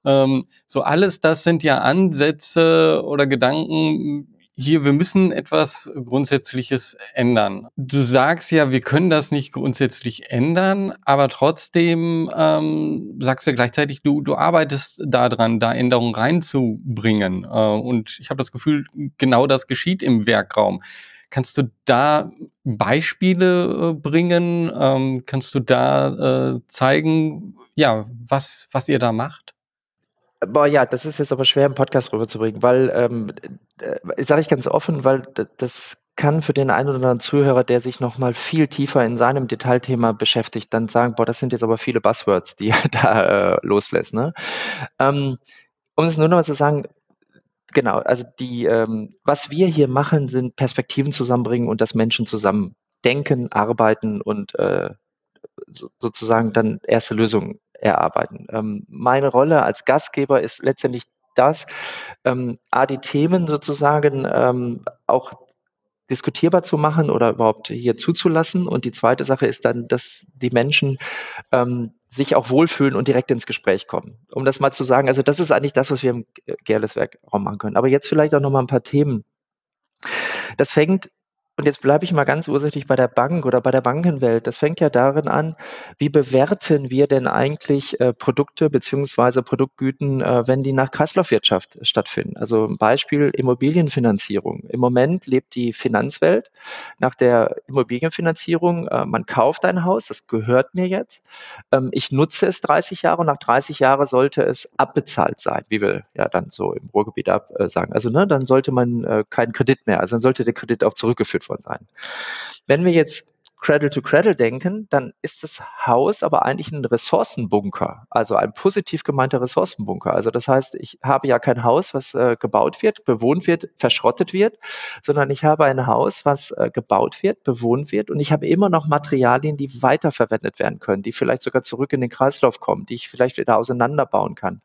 ähm, so alles das sind ja Ansätze oder Gedanken, hier, wir müssen etwas Grundsätzliches ändern. Du sagst ja, wir können das nicht grundsätzlich ändern, aber trotzdem ähm, sagst du ja gleichzeitig, du, du arbeitest daran, da Änderungen reinzubringen. Äh, und ich habe das Gefühl, genau das geschieht im Werkraum. Kannst du da Beispiele äh, bringen? Ähm, kannst du da äh, zeigen, ja, was, was ihr da macht? Boah, ja, das ist jetzt aber schwer im Podcast rüberzubringen, weil, ähm, äh, sage ich ganz offen, weil das kann für den einen oder anderen Zuhörer, der sich noch mal viel tiefer in seinem Detailthema beschäftigt, dann sagen, boah, das sind jetzt aber viele Buzzwords, die er da äh, loslässt. Ne? Ähm, um es nur noch mal zu sagen, genau, also die, ähm, was wir hier machen, sind Perspektiven zusammenbringen und dass Menschen zusammen denken, arbeiten und äh, so, sozusagen dann erste Lösungen erarbeiten. Ähm, meine Rolle als Gastgeber ist letztendlich das, ähm, A, die Themen sozusagen ähm, auch diskutierbar zu machen oder überhaupt hier zuzulassen. Und die zweite Sache ist dann, dass die Menschen ähm, sich auch wohlfühlen und direkt ins Gespräch kommen. Um das mal zu sagen, also das ist eigentlich das, was wir im Gerleswerk-Raum machen können. Aber jetzt vielleicht auch noch mal ein paar Themen. Das fängt und jetzt bleibe ich mal ganz ursächlich bei der Bank oder bei der Bankenwelt. Das fängt ja darin an, wie bewerten wir denn eigentlich äh, Produkte beziehungsweise Produktgüten, äh, wenn die nach Kreislaufwirtschaft stattfinden? Also Beispiel Immobilienfinanzierung. Im Moment lebt die Finanzwelt nach der Immobilienfinanzierung. Äh, man kauft ein Haus, das gehört mir jetzt. Ähm, ich nutze es 30 Jahre und nach 30 Jahren sollte es abbezahlt sein, wie wir ja dann so im Ruhrgebiet ab, äh, sagen. Also ne, dann sollte man äh, keinen Kredit mehr, also dann sollte der Kredit auch zurückgeführt worden sein. Wenn wir jetzt Cradle to Cradle denken, dann ist das Haus aber eigentlich ein Ressourcenbunker, also ein positiv gemeinter Ressourcenbunker. Also das heißt, ich habe ja kein Haus, was äh, gebaut wird, bewohnt wird, verschrottet wird, sondern ich habe ein Haus, was äh, gebaut wird, bewohnt wird und ich habe immer noch Materialien, die weiterverwendet werden können, die vielleicht sogar zurück in den Kreislauf kommen, die ich vielleicht wieder auseinanderbauen kann.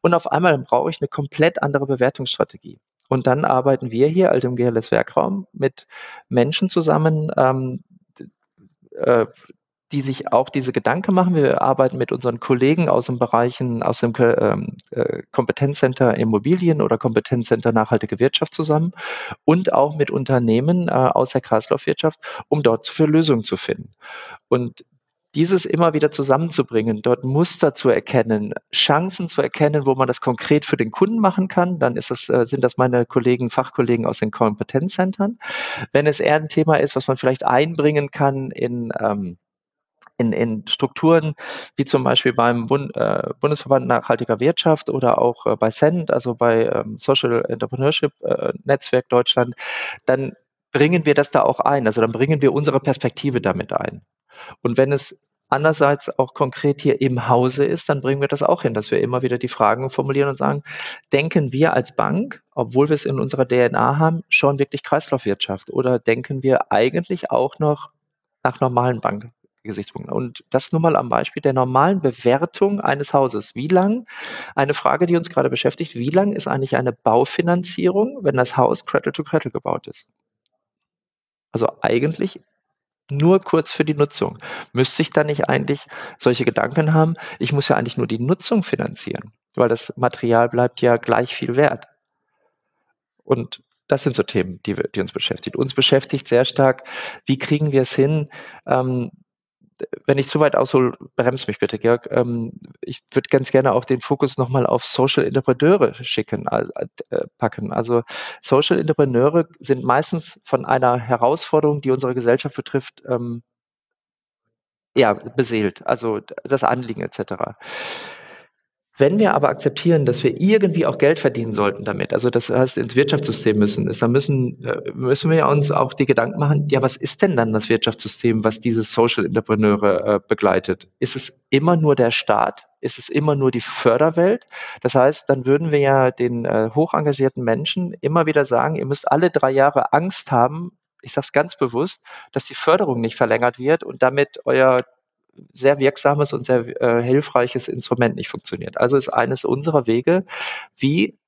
Und auf einmal brauche ich eine komplett andere Bewertungsstrategie. Und dann arbeiten wir hier, also im GLS Werkraum, mit Menschen zusammen, ähm, äh, die sich auch diese Gedanken machen. Wir arbeiten mit unseren Kollegen aus den Bereichen, aus dem ähm, äh, Kompetenzcenter Immobilien oder Kompetenzcenter Nachhaltige Wirtschaft zusammen und auch mit Unternehmen äh, aus der Kreislaufwirtschaft, um dort für Lösungen zu finden. Und dieses immer wieder zusammenzubringen, dort Muster zu erkennen, Chancen zu erkennen, wo man das konkret für den Kunden machen kann, dann ist das, äh, sind das meine Kollegen, Fachkollegen aus den Kompetenzzentren. Wenn es eher ein Thema ist, was man vielleicht einbringen kann in ähm, in, in Strukturen, wie zum Beispiel beim Bund, äh, Bundesverband Nachhaltiger Wirtschaft oder auch äh, bei SEND, also bei ähm, Social Entrepreneurship äh, Netzwerk Deutschland, dann bringen wir das da auch ein. Also dann bringen wir unsere Perspektive damit ein. Und wenn es andererseits auch konkret hier im Hause ist, dann bringen wir das auch hin, dass wir immer wieder die Fragen formulieren und sagen, denken wir als Bank, obwohl wir es in unserer DNA haben, schon wirklich Kreislaufwirtschaft oder denken wir eigentlich auch noch nach normalen Bankgesichtspunkten? Und das nur mal am Beispiel der normalen Bewertung eines Hauses. Wie lang, eine Frage, die uns gerade beschäftigt, wie lang ist eigentlich eine Baufinanzierung, wenn das Haus Cradle to Cradle gebaut ist? Also eigentlich nur kurz für die Nutzung. Müsste ich da nicht eigentlich solche Gedanken haben? Ich muss ja eigentlich nur die Nutzung finanzieren, weil das Material bleibt ja gleich viel wert. Und das sind so Themen, die, wir, die uns beschäftigen. Uns beschäftigt sehr stark, wie kriegen wir es hin, ähm, wenn ich zu weit aushole, bremst mich bitte, Georg. Ähm, ich würde ganz gerne auch den Fokus nochmal auf Social Entrepreneure schicken, äh, packen. Also Social Entrepreneure sind meistens von einer Herausforderung, die unsere Gesellschaft betrifft, ähm, ja, beseelt. Also das Anliegen etc. Wenn wir aber akzeptieren, dass wir irgendwie auch Geld verdienen sollten damit, also das heißt ins Wirtschaftssystem müssen, ist, dann müssen, äh, müssen wir uns auch die Gedanken machen, ja, was ist denn dann das Wirtschaftssystem, was diese Social Entrepreneure äh, begleitet? Ist es immer nur der Staat? Ist es immer nur die Förderwelt? Das heißt, dann würden wir ja den äh, hochengagierten Menschen immer wieder sagen, ihr müsst alle drei Jahre Angst haben, ich sage es ganz bewusst, dass die Förderung nicht verlängert wird und damit euer sehr wirksames und sehr äh, hilfreiches Instrument nicht funktioniert. Also ist eines unserer Wege, wie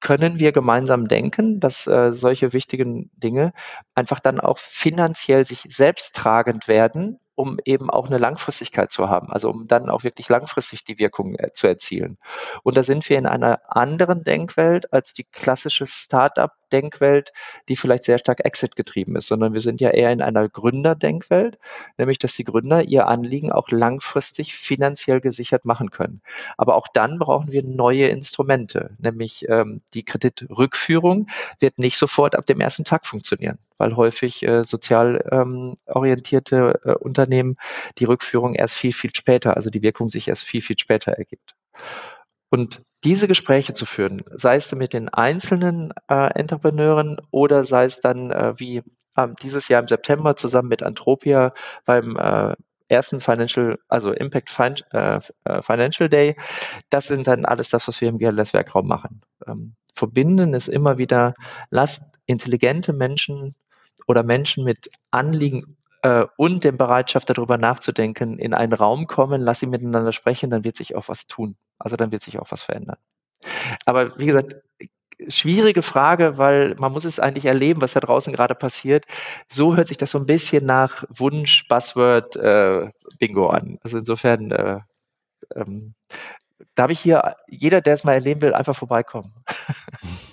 können wir gemeinsam denken, dass äh, solche wichtigen Dinge einfach dann auch finanziell sich selbst tragend werden um eben auch eine Langfristigkeit zu haben, also um dann auch wirklich langfristig die Wirkung äh, zu erzielen. Und da sind wir in einer anderen Denkwelt als die klassische Startup-Denkwelt, die vielleicht sehr stark Exit getrieben ist, sondern wir sind ja eher in einer Gründerdenkwelt, nämlich dass die Gründer ihr Anliegen auch langfristig finanziell gesichert machen können. Aber auch dann brauchen wir neue Instrumente, nämlich ähm, die Kreditrückführung wird nicht sofort ab dem ersten Tag funktionieren weil häufig äh, sozial ähm, orientierte äh, Unternehmen die Rückführung erst viel, viel später, also die Wirkung sich erst viel, viel später ergibt. Und diese Gespräche zu führen, sei es mit den einzelnen äh, Entrepreneuren oder sei es dann äh, wie äh, dieses Jahr im September zusammen mit Antropia beim äh, ersten Financial, also Impact fin äh, äh Financial Day, das sind dann alles das, was wir im GLS Werkraum machen. Ähm, verbinden ist immer wieder, lasst intelligente Menschen oder Menschen mit Anliegen äh, und der Bereitschaft, darüber nachzudenken, in einen Raum kommen, lass sie miteinander sprechen, dann wird sich auch was tun. Also dann wird sich auch was verändern. Aber wie gesagt, schwierige Frage, weil man muss es eigentlich erleben, was da draußen gerade passiert. So hört sich das so ein bisschen nach Wunsch, Buzzword, äh, Bingo an. Also insofern äh, ähm, darf ich hier, jeder, der es mal erleben will, einfach vorbeikommen.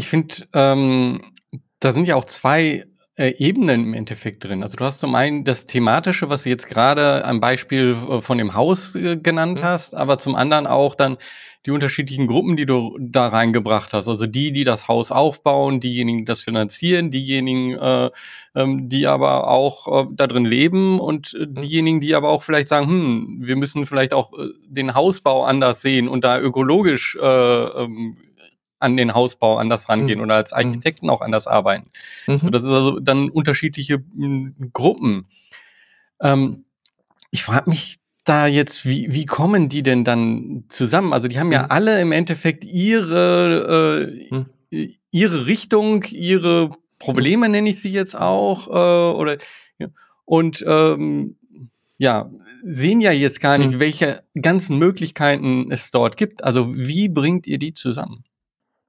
Ich finde, ähm, da sind ja auch zwei äh, Ebenen im Endeffekt drin. Also du hast zum einen das Thematische, was du jetzt gerade am Beispiel äh, von dem Haus äh, genannt mhm. hast, aber zum anderen auch dann die unterschiedlichen Gruppen, die du da reingebracht hast. Also die, die das Haus aufbauen, diejenigen, die das finanzieren, diejenigen, äh, ähm, die aber auch äh, da drin leben und äh, mhm. diejenigen, die aber auch vielleicht sagen, hm, wir müssen vielleicht auch äh, den Hausbau anders sehen und da ökologisch äh, ähm, an den Hausbau anders rangehen mhm. oder als Architekten auch anders arbeiten. Mhm. So, das ist also dann unterschiedliche m, hm, Gruppen. Ähm, ich frage mich da jetzt, wie, wie kommen die denn dann zusammen? Also die haben ja mhm. alle im Endeffekt ihre, äh, mhm. ihre Richtung, ihre Probleme nenne ich sie jetzt auch, äh, oder ja, und ähm, ja, sehen ja jetzt gar nicht, mhm. welche ganzen Möglichkeiten es dort gibt. Also wie bringt ihr die zusammen?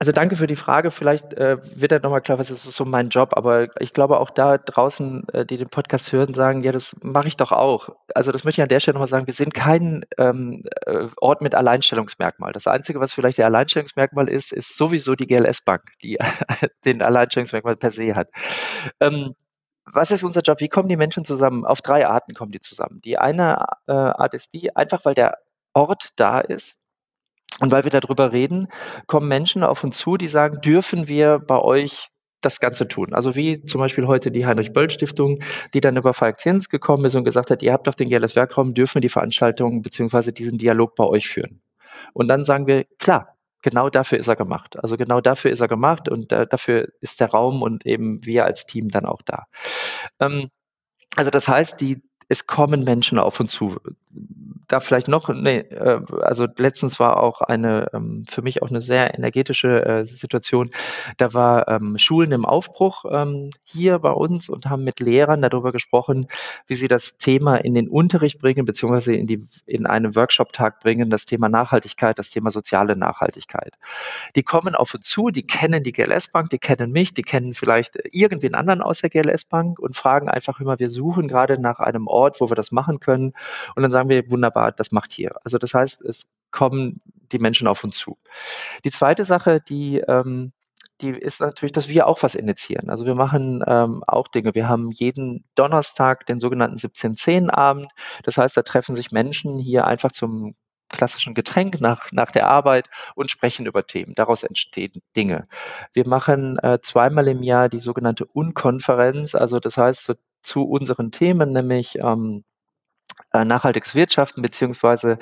Also danke für die Frage. Vielleicht äh, wird er nochmal klar, was ist so mein Job. Aber ich glaube auch da draußen, äh, die den Podcast hören, sagen, ja, das mache ich doch auch. Also das möchte ich an der Stelle nochmal sagen. Wir sind kein ähm, äh, Ort mit Alleinstellungsmerkmal. Das Einzige, was vielleicht der Alleinstellungsmerkmal ist, ist sowieso die GLS Bank, die den Alleinstellungsmerkmal per se hat. Ähm, was ist unser Job? Wie kommen die Menschen zusammen? Auf drei Arten kommen die zusammen. Die eine äh, Art ist die, einfach weil der Ort da ist, und weil wir darüber reden, kommen Menschen auf uns zu, die sagen, dürfen wir bei euch das Ganze tun. Also wie zum Beispiel heute die Heinrich-Böll-Stiftung, die dann über Falk Zienz gekommen ist und gesagt hat, ihr habt doch den GLS Werkraum, dürfen wir die Veranstaltung beziehungsweise diesen Dialog bei euch führen. Und dann sagen wir, klar, genau dafür ist er gemacht. Also genau dafür ist er gemacht und äh, dafür ist der Raum und eben wir als Team dann auch da. Ähm, also das heißt, die, es kommen Menschen auf uns zu da vielleicht noch, nee, äh, also letztens war auch eine, ähm, für mich auch eine sehr energetische äh, Situation. Da war ähm, Schulen im Aufbruch ähm, hier bei uns und haben mit Lehrern darüber gesprochen, wie sie das Thema in den Unterricht bringen, beziehungsweise in die, in einen Workshop-Tag bringen, das Thema Nachhaltigkeit, das Thema soziale Nachhaltigkeit. Die kommen auf uns zu, die kennen die GLS-Bank, die kennen mich, die kennen vielleicht irgendwen anderen aus der GLS-Bank und fragen einfach immer, wir suchen gerade nach einem Ort, wo wir das machen können. Und dann sagen wir, wunderbar, aber das macht hier. Also das heißt, es kommen die Menschen auf uns zu. Die zweite Sache, die ähm, die ist natürlich, dass wir auch was initiieren. Also wir machen ähm, auch Dinge. Wir haben jeden Donnerstag den sogenannten 1710-Abend. Das heißt, da treffen sich Menschen hier einfach zum klassischen Getränk nach, nach der Arbeit und sprechen über Themen. Daraus entstehen Dinge. Wir machen äh, zweimal im Jahr die sogenannte Unkonferenz. Also das heißt, zu unseren Themen, nämlich ähm, äh, nachhaltiges Wirtschaften, beziehungsweise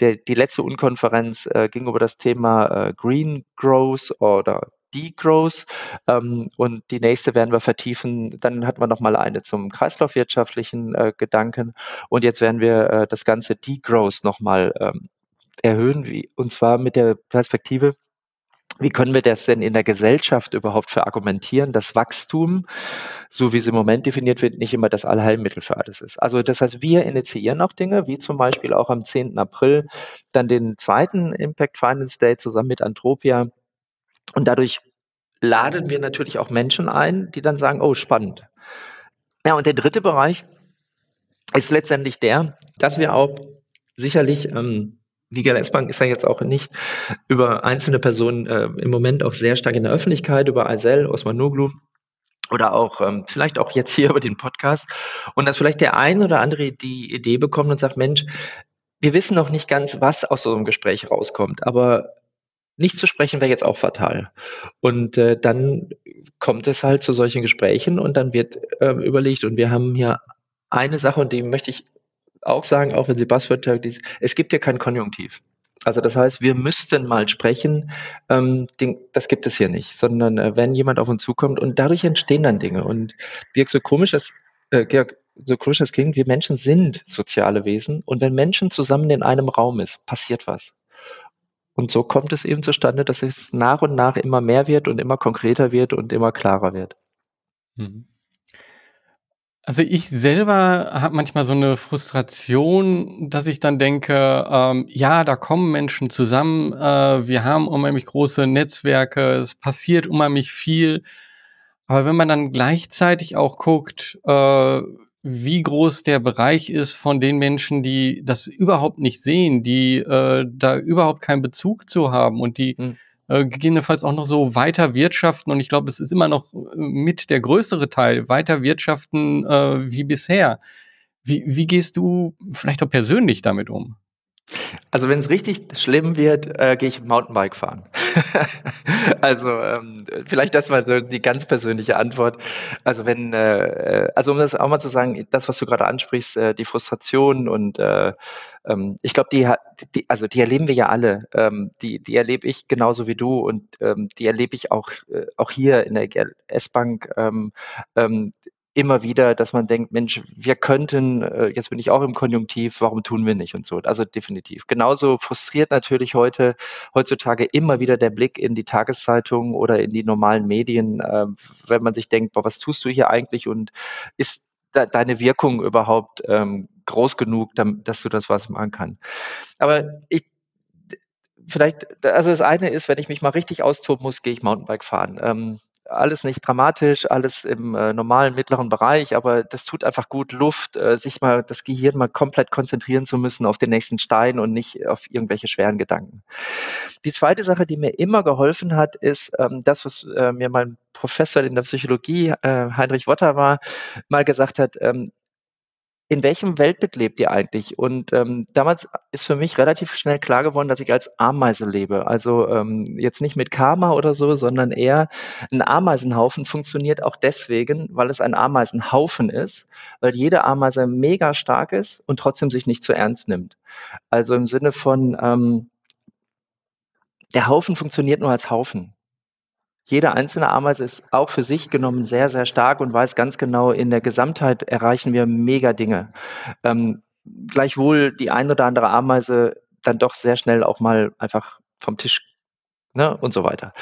der, die letzte Unkonferenz äh, ging über das Thema äh, Green Growth oder Degrowth ähm, und die nächste werden wir vertiefen. Dann hatten wir noch mal eine zum kreislaufwirtschaftlichen äh, Gedanken und jetzt werden wir äh, das ganze Degrowth noch mal ähm, erhöhen, wie, und zwar mit der Perspektive, wie können wir das denn in der Gesellschaft überhaupt verargumentieren, dass Wachstum, so wie es im Moment definiert wird, nicht immer das Allheilmittel für alles ist. Also das heißt, wir initiieren auch Dinge, wie zum Beispiel auch am 10. April dann den zweiten Impact Finance Day zusammen mit Antropia. Und dadurch laden wir natürlich auch Menschen ein, die dann sagen, oh, spannend. Ja, und der dritte Bereich ist letztendlich der, dass wir auch sicherlich ähm, die GLS Bank ist ja jetzt auch nicht über einzelne Personen äh, im Moment auch sehr stark in der Öffentlichkeit, über Aysel, Osman Noglu oder auch ähm, vielleicht auch jetzt hier über den Podcast und dass vielleicht der ein oder andere die Idee bekommt und sagt, Mensch, wir wissen noch nicht ganz, was aus so einem Gespräch rauskommt, aber nicht zu sprechen wäre jetzt auch fatal. Und äh, dann kommt es halt zu solchen Gesprächen und dann wird äh, überlegt und wir haben hier eine Sache und die möchte ich auch sagen, auch wenn sie Buzzword es gibt ja kein Konjunktiv. Also das heißt, wir müssten mal sprechen, ähm, das gibt es hier nicht, sondern äh, wenn jemand auf uns zukommt und dadurch entstehen dann Dinge. Und Dirk, so komisch das, äh, Georg, so komisch das klingt, wir Menschen sind soziale Wesen und wenn Menschen zusammen in einem Raum ist, passiert was. Und so kommt es eben zustande, dass es nach und nach immer mehr wird und immer konkreter wird und immer klarer wird. Mhm. Also ich selber habe manchmal so eine Frustration, dass ich dann denke, ähm, ja, da kommen Menschen zusammen, äh, wir haben unheimlich große Netzwerke, es passiert unheimlich viel. Aber wenn man dann gleichzeitig auch guckt, äh, wie groß der Bereich ist von den Menschen, die das überhaupt nicht sehen, die äh, da überhaupt keinen Bezug zu haben und die hm äh, gegebenenfalls auch noch so weiter wirtschaften. Und ich glaube, es ist immer noch äh, mit der größere Teil, weiter wirtschaften äh, wie bisher. Wie, wie gehst du vielleicht auch persönlich damit um? Also wenn es richtig schlimm wird, äh, gehe ich Mountainbike fahren. also ähm, vielleicht das mal so die ganz persönliche Antwort. Also wenn, äh, also um das auch mal zu sagen, das, was du gerade ansprichst, äh, die Frustration und äh, ähm, ich glaube, die, die, also die erleben wir ja alle. Ähm, die, die erlebe ich genauso wie du und ähm, die erlebe ich auch, äh, auch hier in der S-Bank. Ähm, ähm, immer wieder, dass man denkt, Mensch, wir könnten, äh, jetzt bin ich auch im Konjunktiv, warum tun wir nicht und so. Also definitiv. Genauso frustriert natürlich heute, heutzutage immer wieder der Blick in die Tageszeitung oder in die normalen Medien, äh, wenn man sich denkt, boah, was tust du hier eigentlich und ist de deine Wirkung überhaupt ähm, groß genug, dass du das was machen kann. Aber ich, vielleicht, also das eine ist, wenn ich mich mal richtig austoben muss, gehe ich Mountainbike fahren. Ähm, alles nicht dramatisch, alles im äh, normalen mittleren Bereich, aber das tut einfach gut Luft, äh, sich mal das Gehirn mal komplett konzentrieren zu müssen auf den nächsten Stein und nicht auf irgendwelche schweren Gedanken. Die zweite Sache, die mir immer geholfen hat, ist ähm, das, was äh, mir mein Professor in der Psychologie, äh, Heinrich Wotter war, mal gesagt hat, ähm, in welchem Weltbild lebt ihr eigentlich? Und ähm, damals ist für mich relativ schnell klar geworden, dass ich als Ameise lebe. Also ähm, jetzt nicht mit Karma oder so, sondern eher ein Ameisenhaufen funktioniert auch deswegen, weil es ein Ameisenhaufen ist, weil jede Ameise mega stark ist und trotzdem sich nicht zu ernst nimmt. Also im Sinne von, ähm, der Haufen funktioniert nur als Haufen. Jede einzelne Ameise ist auch für sich genommen sehr, sehr stark und weiß ganz genau, in der Gesamtheit erreichen wir mega Dinge. Ähm, gleichwohl die ein oder andere Ameise dann doch sehr schnell auch mal einfach vom Tisch ne, und so weiter.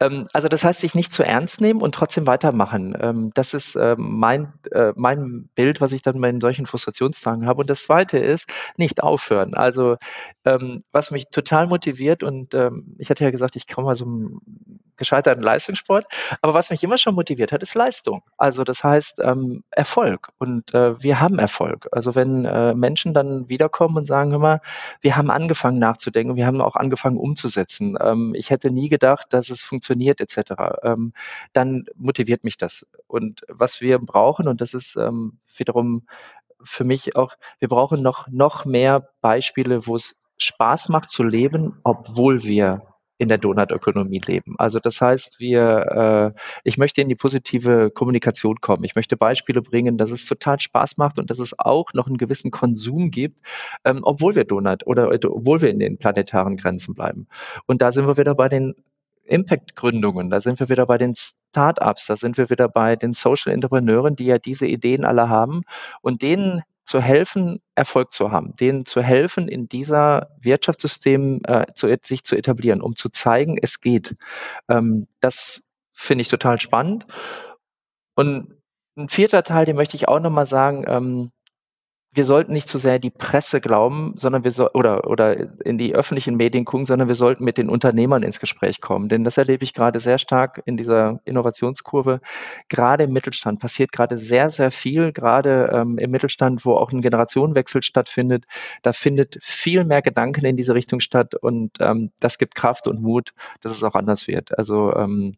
Ähm, also das heißt, sich nicht zu ernst nehmen und trotzdem weitermachen. Ähm, das ist äh, mein, äh, mein Bild, was ich dann in solchen Frustrationstagen habe. Und das Zweite ist, nicht aufhören. Also ähm, was mich total motiviert und ähm, ich hatte ja gesagt, ich komme mal so einem gescheiterten Leistungssport, aber was mich immer schon motiviert hat, ist Leistung. Also das heißt ähm, Erfolg und äh, wir haben Erfolg. Also wenn äh, Menschen dann wiederkommen und sagen, mal, wir haben angefangen nachzudenken, wir haben auch angefangen umzusetzen. Ähm, ich hätte nie gedacht, dass es funktioniert etc. Ähm, dann motiviert mich das. Und was wir brauchen, und das ist ähm, wiederum für mich auch, wir brauchen noch, noch mehr Beispiele, wo es Spaß macht zu leben, obwohl wir in der Donutökonomie leben. Also das heißt, wir, äh, ich möchte in die positive Kommunikation kommen. Ich möchte Beispiele bringen, dass es total Spaß macht und dass es auch noch einen gewissen Konsum gibt, ähm, obwohl wir Donut oder obwohl wir in den planetaren Grenzen bleiben. Und da sind wir wieder bei den Impact-Gründungen, da sind wir wieder bei den Startups, da sind wir wieder bei den Social Entrepreneuren, die ja diese Ideen alle haben und denen zu helfen, Erfolg zu haben, denen zu helfen, in dieser Wirtschaftssystem äh, zu, sich zu etablieren, um zu zeigen, es geht. Ähm, das finde ich total spannend. Und ein vierter Teil, den möchte ich auch nochmal sagen, ähm, wir sollten nicht zu sehr die Presse glauben, sondern wir so, oder oder in die öffentlichen Medien gucken, sondern wir sollten mit den Unternehmern ins Gespräch kommen. Denn das erlebe ich gerade sehr stark in dieser Innovationskurve. Gerade im Mittelstand passiert gerade sehr, sehr viel, gerade ähm, im Mittelstand, wo auch ein Generationenwechsel stattfindet. Da findet viel mehr Gedanken in diese Richtung statt und ähm, das gibt Kraft und Mut, dass es auch anders wird. Also ähm,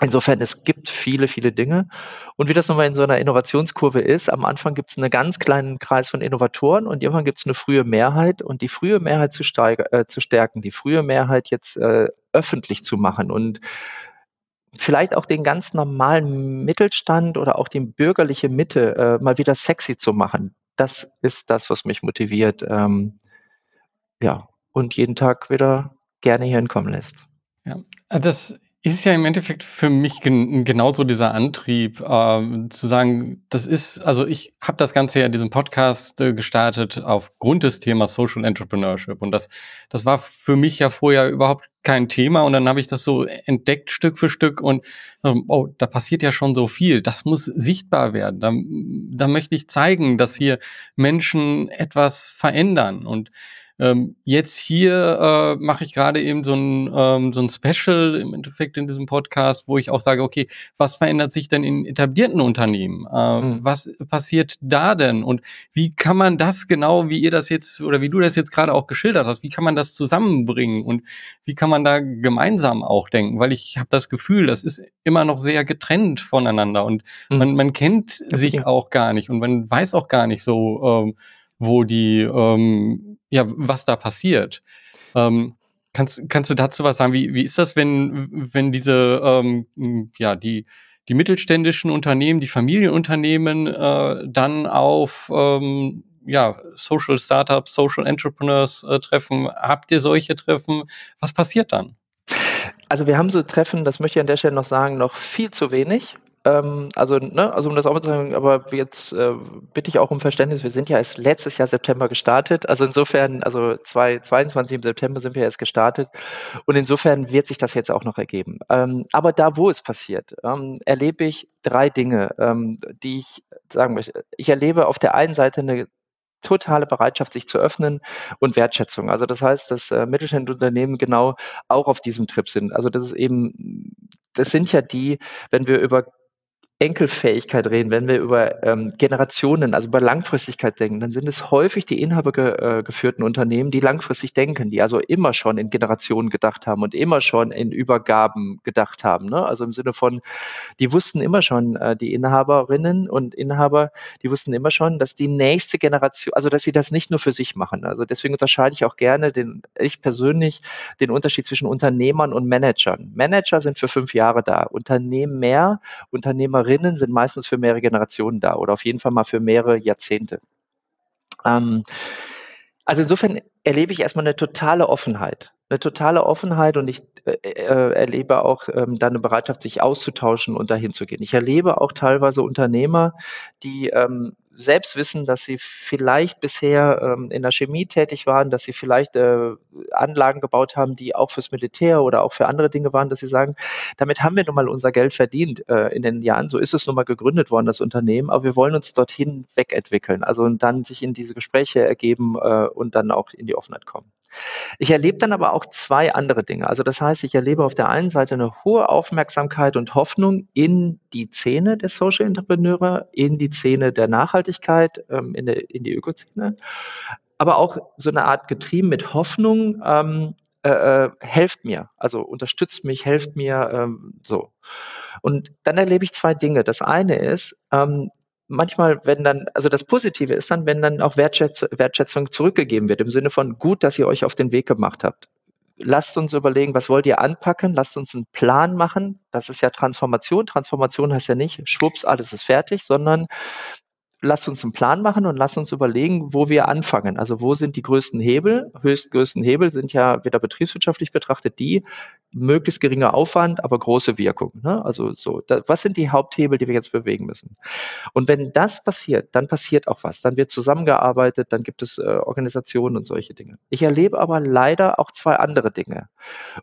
Insofern, es gibt viele, viele Dinge. Und wie das nochmal in so einer Innovationskurve ist, am Anfang gibt es einen ganz kleinen Kreis von Innovatoren und irgendwann gibt es eine frühe Mehrheit und die frühe Mehrheit zu, äh, zu stärken, die frühe Mehrheit jetzt äh, öffentlich zu machen und vielleicht auch den ganz normalen Mittelstand oder auch die bürgerliche Mitte äh, mal wieder sexy zu machen. Das ist das, was mich motiviert. Ähm, ja, und jeden Tag wieder gerne hier hinkommen lässt. Ja, das ist ja im Endeffekt für mich gen genauso dieser Antrieb, äh, zu sagen, das ist, also ich habe das Ganze ja diesen Podcast äh, gestartet aufgrund des Themas Social Entrepreneurship. Und das, das war für mich ja vorher überhaupt kein Thema. Und dann habe ich das so entdeckt Stück für Stück. Und ähm, oh, da passiert ja schon so viel, das muss sichtbar werden, da, da möchte ich zeigen, dass hier Menschen etwas verändern. Und ähm, jetzt hier äh, mache ich gerade eben so ein, ähm, so ein Special im Endeffekt in diesem Podcast, wo ich auch sage, okay, was verändert sich denn in etablierten Unternehmen? Äh, mhm. Was passiert da denn? Und wie kann man das genau, wie ihr das jetzt oder wie du das jetzt gerade auch geschildert hast, wie kann man das zusammenbringen und wie kann man da gemeinsam auch denken? Weil ich habe das Gefühl, das ist immer noch sehr getrennt voneinander und mhm. man, man kennt sich auch gar nicht und man weiß auch gar nicht so, ähm, wo die, ähm, ja, was da passiert. Ähm, kannst, kannst du dazu was sagen? Wie, wie ist das, wenn, wenn diese, ähm, ja, die, die mittelständischen Unternehmen, die Familienunternehmen äh, dann auf ähm, ja, Social Startups, Social Entrepreneurs äh, treffen? Habt ihr solche Treffen? Was passiert dann? Also wir haben so Treffen, das möchte ich an der Stelle noch sagen, noch viel zu wenig. Ähm, also, ne, also um das auch mal zu sagen, aber jetzt äh, bitte ich auch um Verständnis, wir sind ja erst letztes Jahr September gestartet. Also insofern, also 22 im September sind wir erst gestartet. Und insofern wird sich das jetzt auch noch ergeben. Ähm, aber da, wo es passiert, ähm, erlebe ich drei Dinge, ähm, die ich sagen möchte. Ich erlebe auf der einen Seite eine totale Bereitschaft, sich zu öffnen und Wertschätzung. Also das heißt, dass äh, mittelständische Unternehmen genau auch auf diesem Trip sind. Also das ist eben, das sind ja die, wenn wir über Enkelfähigkeit reden, wenn wir über ähm, Generationen, also über Langfristigkeit denken, dann sind es häufig die inhabergeführten äh, Unternehmen, die langfristig denken, die also immer schon in Generationen gedacht haben und immer schon in Übergaben gedacht haben. Ne? Also im Sinne von, die wussten immer schon, äh, die Inhaberinnen und Inhaber, die wussten immer schon, dass die nächste Generation, also dass sie das nicht nur für sich machen. Also deswegen unterscheide ich auch gerne den, ich persönlich, den Unterschied zwischen Unternehmern und Managern. Manager sind für fünf Jahre da, Unternehmen mehr, Unternehmer Lehrerinnen sind meistens für mehrere Generationen da oder auf jeden Fall mal für mehrere Jahrzehnte. Ähm, also insofern erlebe ich erstmal eine totale Offenheit. Eine totale Offenheit und ich äh, äh, erlebe auch ähm, da eine Bereitschaft, sich auszutauschen und dahin zu gehen. Ich erlebe auch teilweise Unternehmer, die ähm, selbst wissen, dass sie vielleicht bisher ähm, in der Chemie tätig waren, dass sie vielleicht äh, Anlagen gebaut haben, die auch fürs Militär oder auch für andere Dinge waren, dass sie sagen, damit haben wir nun mal unser Geld verdient äh, in den Jahren. So ist es nun mal gegründet worden, das Unternehmen, aber wir wollen uns dorthin wegentwickeln. Also und dann sich in diese Gespräche ergeben äh, und dann auch in die Offenheit kommen. Ich erlebe dann aber auch zwei andere Dinge. Also das heißt, ich erlebe auf der einen Seite eine hohe Aufmerksamkeit und Hoffnung in die Szene der Social Entrepreneure, in die Szene der Nachhaltigkeit, ähm, in, der, in die Ökozene, aber auch so eine Art getrieben mit Hoffnung, ähm, äh, äh, helft mir, also unterstützt mich, helft mir, ähm, so. Und dann erlebe ich zwei Dinge. Das eine ist, ähm, manchmal, wenn dann, also das Positive ist dann, wenn dann auch Wertschätz Wertschätzung zurückgegeben wird, im Sinne von gut, dass ihr euch auf den Weg gemacht habt. lasst uns überlegen, was wollt ihr anpacken? Lasst uns einen Plan machen. Das ist ja Transformation. Transformation heißt ja nicht, schwupps, alles ist fertig, sondern lasst uns einen Plan machen und lasst uns überlegen, wo wir anfangen. Also wo sind die größten Hebel? Höchstgrößten Hebel sind ja wieder betriebswirtschaftlich betrachtet die, möglichst geringer Aufwand, aber große Wirkung. Ne? Also so, da, was sind die Haupthebel, die wir jetzt bewegen müssen? Und wenn das passiert, dann passiert auch was. Dann wird zusammengearbeitet, dann gibt es äh, Organisationen und solche Dinge. Ich erlebe aber leider auch zwei andere Dinge.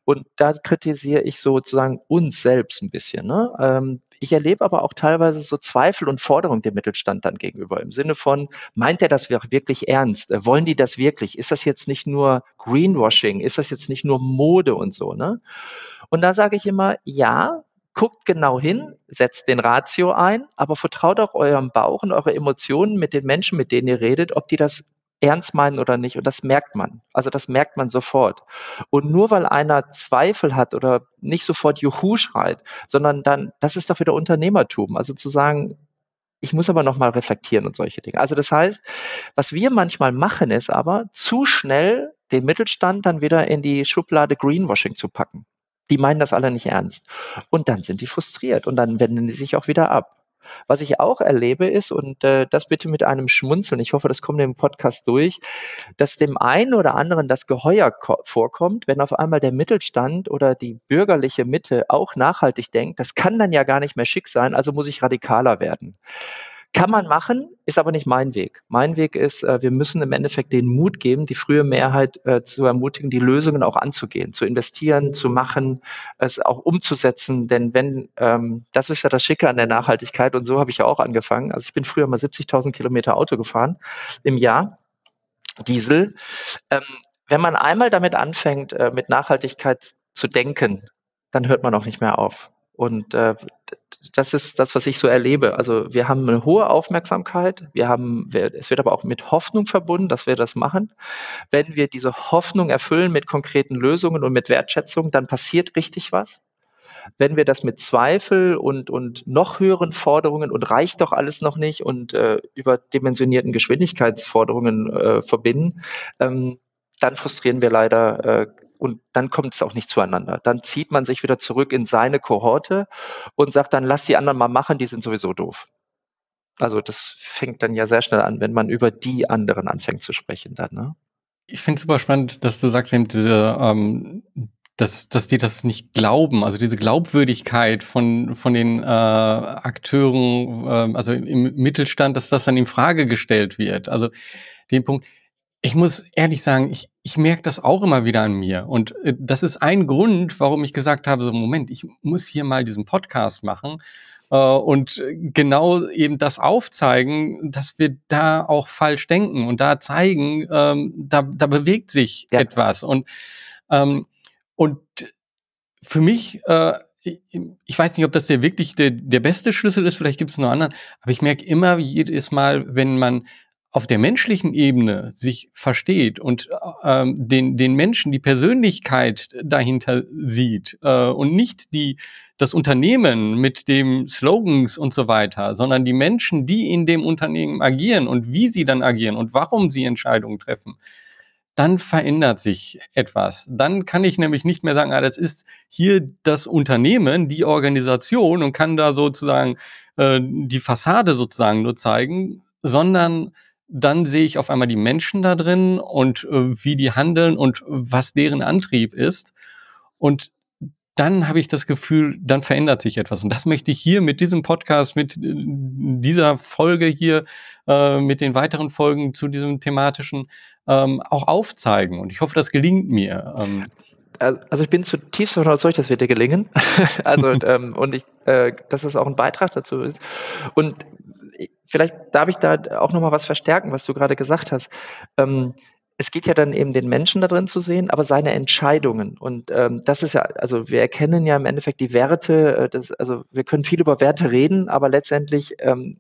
Und da kritisiere ich sozusagen uns selbst ein bisschen. Ne? Ähm, ich erlebe aber auch teilweise so Zweifel und Forderungen dem Mittelstand dann gegenüber. Im Sinne von, meint er das wirklich ernst? Äh, wollen die das wirklich? Ist das jetzt nicht nur Greenwashing? Ist das jetzt nicht nur Mode und so, ne? Und da sage ich immer, ja, guckt genau hin, setzt den Ratio ein, aber vertraut auch eurem Bauch und eure Emotionen mit den Menschen, mit denen ihr redet, ob die das ernst meinen oder nicht. Und das merkt man. Also das merkt man sofort. Und nur weil einer Zweifel hat oder nicht sofort Juhu schreit, sondern dann, das ist doch wieder Unternehmertum. Also zu sagen, ich muss aber nochmal reflektieren und solche Dinge. Also das heißt, was wir manchmal machen, ist aber zu schnell den Mittelstand dann wieder in die Schublade Greenwashing zu packen. Die meinen das alle nicht ernst. Und dann sind die frustriert und dann wenden die sich auch wieder ab. Was ich auch erlebe ist, und äh, das bitte mit einem Schmunzeln, ich hoffe, das kommt im Podcast durch, dass dem einen oder anderen das Geheuer vorkommt, wenn auf einmal der Mittelstand oder die bürgerliche Mitte auch nachhaltig denkt, das kann dann ja gar nicht mehr schick sein, also muss ich radikaler werden. Kann man machen, ist aber nicht mein Weg. Mein Weg ist, äh, wir müssen im Endeffekt den Mut geben, die frühe Mehrheit äh, zu ermutigen, die Lösungen auch anzugehen, zu investieren, zu machen, es auch umzusetzen. Denn wenn, ähm, das ist ja das Schicke an der Nachhaltigkeit und so habe ich ja auch angefangen. Also ich bin früher mal 70.000 Kilometer Auto gefahren im Jahr, Diesel. Ähm, wenn man einmal damit anfängt, äh, mit Nachhaltigkeit zu denken, dann hört man auch nicht mehr auf. Und äh, das ist das, was ich so erlebe. Also wir haben eine hohe Aufmerksamkeit. Wir haben, es wird aber auch mit Hoffnung verbunden, dass wir das machen. Wenn wir diese Hoffnung erfüllen mit konkreten Lösungen und mit Wertschätzung, dann passiert richtig was. Wenn wir das mit Zweifel und, und noch höheren Forderungen und reicht doch alles noch nicht und äh, überdimensionierten Geschwindigkeitsforderungen äh, verbinden, ähm, dann frustrieren wir leider äh, und dann kommt es auch nicht zueinander. Dann zieht man sich wieder zurück in seine Kohorte und sagt dann, lass die anderen mal machen, die sind sowieso doof. Also das fängt dann ja sehr schnell an, wenn man über die anderen anfängt zu sprechen dann. Ne? Ich finde es super spannend, dass du sagst eben diese, ähm, dass, dass die das nicht glauben, also diese Glaubwürdigkeit von, von den äh, Akteuren, äh, also im Mittelstand, dass das dann in Frage gestellt wird. Also den Punkt, ich muss ehrlich sagen, ich, ich merke das auch immer wieder an mir. Und äh, das ist ein Grund, warum ich gesagt habe, so Moment, ich muss hier mal diesen Podcast machen äh, und genau eben das aufzeigen, dass wir da auch falsch denken und da zeigen, ähm, da, da bewegt sich ja. etwas. Und, ähm, und für mich, äh, ich weiß nicht, ob das der wirklich der, der beste Schlüssel ist, vielleicht gibt es noch anderen, aber ich merke immer jedes Mal, wenn man auf der menschlichen Ebene sich versteht und ähm, den, den Menschen die Persönlichkeit dahinter sieht äh, und nicht die, das Unternehmen mit dem Slogans und so weiter, sondern die Menschen, die in dem Unternehmen agieren und wie sie dann agieren und warum sie Entscheidungen treffen, dann verändert sich etwas. Dann kann ich nämlich nicht mehr sagen, ah, das ist hier das Unternehmen, die Organisation und kann da sozusagen äh, die Fassade sozusagen nur zeigen, sondern dann sehe ich auf einmal die Menschen da drin und äh, wie die handeln und was deren Antrieb ist. Und dann habe ich das Gefühl, dann verändert sich etwas. Und das möchte ich hier mit diesem Podcast, mit äh, dieser Folge hier, äh, mit den weiteren Folgen zu diesem thematischen ähm, auch aufzeigen. Und ich hoffe, das gelingt mir. Ähm. Also ich bin zutiefst überzeugt, dass wir dir gelingen. also ähm, und ich, äh, dass es auch ein Beitrag dazu ist. Und vielleicht darf ich da auch nochmal was verstärken, was du gerade gesagt hast. Ähm, es geht ja dann eben den Menschen da drin zu sehen, aber seine Entscheidungen. Und ähm, das ist ja, also wir erkennen ja im Endeffekt die Werte, äh, das, also wir können viel über Werte reden, aber letztendlich ähm,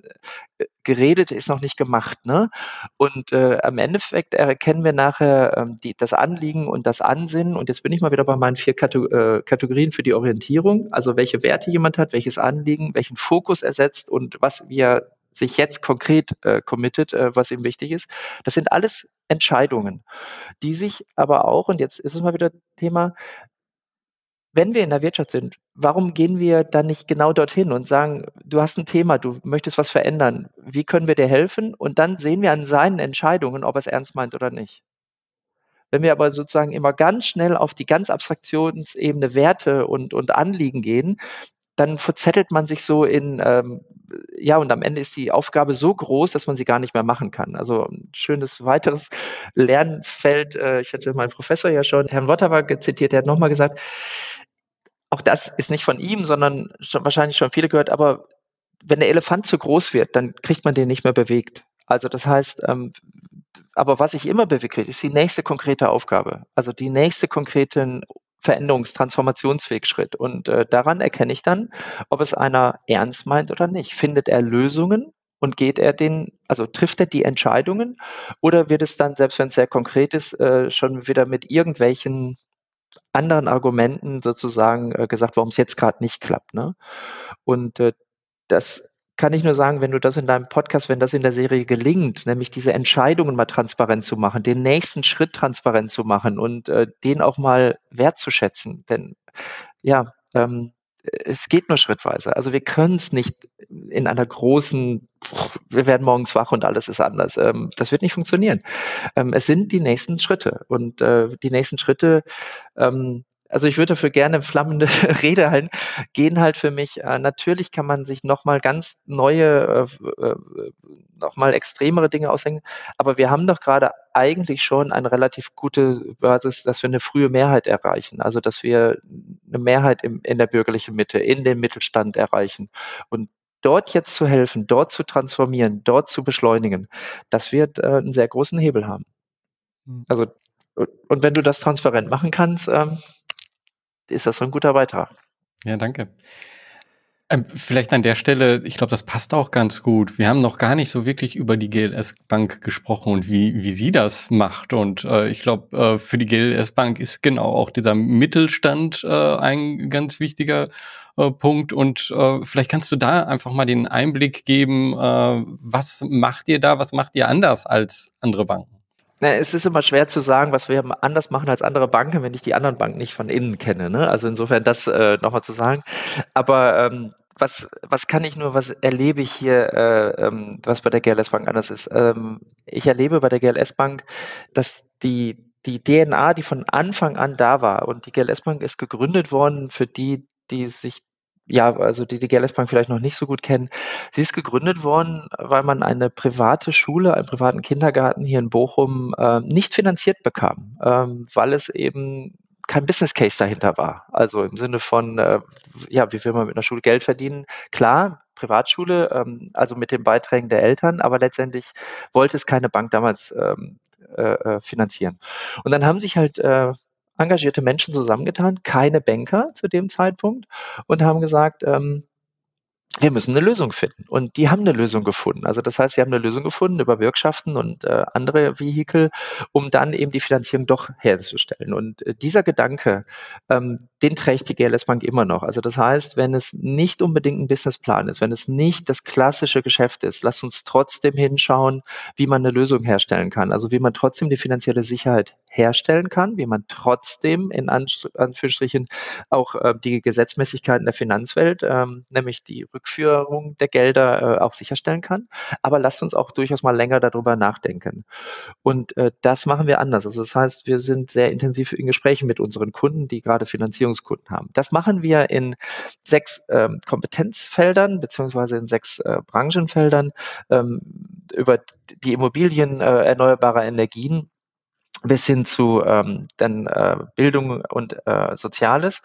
geredet ist noch nicht gemacht. Ne? Und äh, am Endeffekt erkennen wir nachher ähm, die, das Anliegen und das Ansinnen. Und jetzt bin ich mal wieder bei meinen vier Kato äh, Kategorien für die Orientierung. Also welche Werte jemand hat, welches Anliegen, welchen Fokus er setzt und was wir sich jetzt konkret äh, committet, äh, was ihm wichtig ist. Das sind alles Entscheidungen, die sich aber auch, und jetzt ist es mal wieder Thema, wenn wir in der Wirtschaft sind, warum gehen wir dann nicht genau dorthin und sagen, du hast ein Thema, du möchtest was verändern, wie können wir dir helfen? Und dann sehen wir an seinen Entscheidungen, ob er es ernst meint oder nicht. Wenn wir aber sozusagen immer ganz schnell auf die ganz Abstraktionsebene Werte und, und Anliegen gehen, dann verzettelt man sich so in, ähm, ja, und am Ende ist die Aufgabe so groß, dass man sie gar nicht mehr machen kann. Also ein schönes weiteres Lernfeld, äh, ich hatte meinen Professor ja schon, Herrn Wotterwag zitiert, der hat nochmal gesagt, auch das ist nicht von ihm, sondern schon, wahrscheinlich schon viele gehört, aber wenn der Elefant zu groß wird, dann kriegt man den nicht mehr bewegt. Also das heißt, ähm, aber was ich immer bewegt, ist die nächste konkrete Aufgabe. Also die nächste konkreten Veränderungs-, Transformationswegschritt. Und äh, daran erkenne ich dann, ob es einer ernst meint oder nicht. Findet er Lösungen und geht er den, also trifft er die Entscheidungen oder wird es dann, selbst wenn es sehr konkret ist, äh, schon wieder mit irgendwelchen anderen Argumenten sozusagen äh, gesagt, warum es jetzt gerade nicht klappt. Ne? Und äh, das kann ich nur sagen, wenn du das in deinem Podcast, wenn das in der Serie gelingt, nämlich diese Entscheidungen mal transparent zu machen, den nächsten Schritt transparent zu machen und äh, den auch mal wertzuschätzen. Denn ja, ähm, es geht nur schrittweise. Also wir können es nicht in einer großen, wir werden morgens wach und alles ist anders. Ähm, das wird nicht funktionieren. Ähm, es sind die nächsten Schritte und äh, die nächsten Schritte ähm, also ich würde dafür gerne flammende Rede halten, gehen halt für mich, äh, natürlich kann man sich nochmal ganz neue, äh, äh, nochmal extremere Dinge ausdenken, aber wir haben doch gerade eigentlich schon eine relativ gute Basis, dass wir eine frühe Mehrheit erreichen, also dass wir eine Mehrheit im, in der bürgerlichen Mitte, in den Mittelstand erreichen und dort jetzt zu helfen, dort zu transformieren, dort zu beschleunigen, das wird äh, einen sehr großen Hebel haben. Hm. Also und wenn du das transparent machen kannst, ähm, ist das so ein guter Beitrag. Ja, danke. Ähm, vielleicht an der Stelle, ich glaube, das passt auch ganz gut. Wir haben noch gar nicht so wirklich über die GLS Bank gesprochen und wie, wie sie das macht. Und äh, ich glaube, äh, für die GLS Bank ist genau auch dieser Mittelstand äh, ein ganz wichtiger äh, Punkt. Und äh, vielleicht kannst du da einfach mal den Einblick geben, äh, was macht ihr da, was macht ihr anders als andere Banken? Es ist immer schwer zu sagen, was wir anders machen als andere Banken, wenn ich die anderen Banken nicht von innen kenne. Ne? Also insofern das äh, nochmal zu sagen. Aber ähm, was, was kann ich nur, was erlebe ich hier, äh, ähm, was bei der GLS Bank anders ist? Ähm, ich erlebe bei der GLS Bank, dass die, die DNA, die von Anfang an da war, und die GLS Bank ist gegründet worden für die, die sich ja, also die die GLS Bank vielleicht noch nicht so gut kennen. Sie ist gegründet worden, weil man eine private Schule, einen privaten Kindergarten hier in Bochum äh, nicht finanziert bekam, ähm, weil es eben kein Business Case dahinter war. Also im Sinne von, äh, ja, wie will man mit einer Schule Geld verdienen? Klar, Privatschule, ähm, also mit den Beiträgen der Eltern, aber letztendlich wollte es keine Bank damals ähm, äh, äh finanzieren. Und dann haben sich halt äh, engagierte Menschen zusammengetan, keine Banker zu dem Zeitpunkt und haben gesagt, ähm, wir müssen eine Lösung finden. Und die haben eine Lösung gefunden. Also das heißt, sie haben eine Lösung gefunden über Bürgschaften und äh, andere Vehikel, um dann eben die Finanzierung doch herzustellen. Und äh, dieser Gedanke, ähm, den trägt die GLS Bank immer noch. Also das heißt, wenn es nicht unbedingt ein Businessplan ist, wenn es nicht das klassische Geschäft ist, lass uns trotzdem hinschauen, wie man eine Lösung herstellen kann. Also wie man trotzdem die finanzielle Sicherheit herstellen kann, wie man trotzdem in Anführungsstrichen auch äh, die Gesetzmäßigkeiten der Finanzwelt, ähm, nämlich die Rückführung der Gelder äh, auch sicherstellen kann. Aber lasst uns auch durchaus mal länger darüber nachdenken. Und äh, das machen wir anders. Also das heißt, wir sind sehr intensiv in Gesprächen mit unseren Kunden, die gerade Finanzierungskunden haben. Das machen wir in sechs ähm, Kompetenzfeldern beziehungsweise in sechs äh, Branchenfeldern ähm, über die Immobilien äh, erneuerbarer Energien bis hin zu ähm, dann äh, Bildung und äh, Soziales.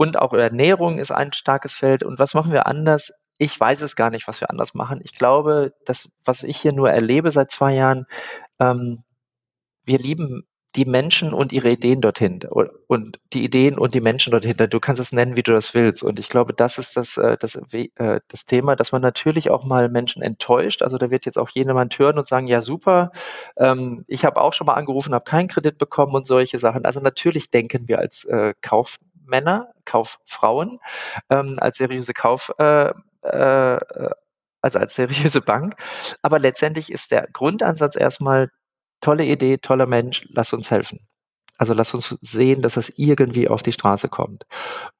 Und auch Ernährung ist ein starkes Feld. Und was machen wir anders? Ich weiß es gar nicht, was wir anders machen. Ich glaube, das, was ich hier nur erlebe seit zwei Jahren, ähm, wir lieben die Menschen und ihre Ideen dorthin und die Ideen und die Menschen dorthin. Du kannst es nennen, wie du das willst. Und ich glaube, das ist das, äh, das, äh, das Thema, dass man natürlich auch mal Menschen enttäuscht. Also da wird jetzt auch jemand hören und sagen, ja super, ähm, ich habe auch schon mal angerufen, habe keinen Kredit bekommen und solche Sachen. Also natürlich denken wir als äh, Kaufmänner, Kauffrauen, ähm, als seriöse Kauf, äh, äh, also als seriöse Bank. Aber letztendlich ist der Grundansatz erstmal, tolle Idee, toller Mensch, lass uns helfen. Also lass uns sehen, dass es irgendwie auf die Straße kommt.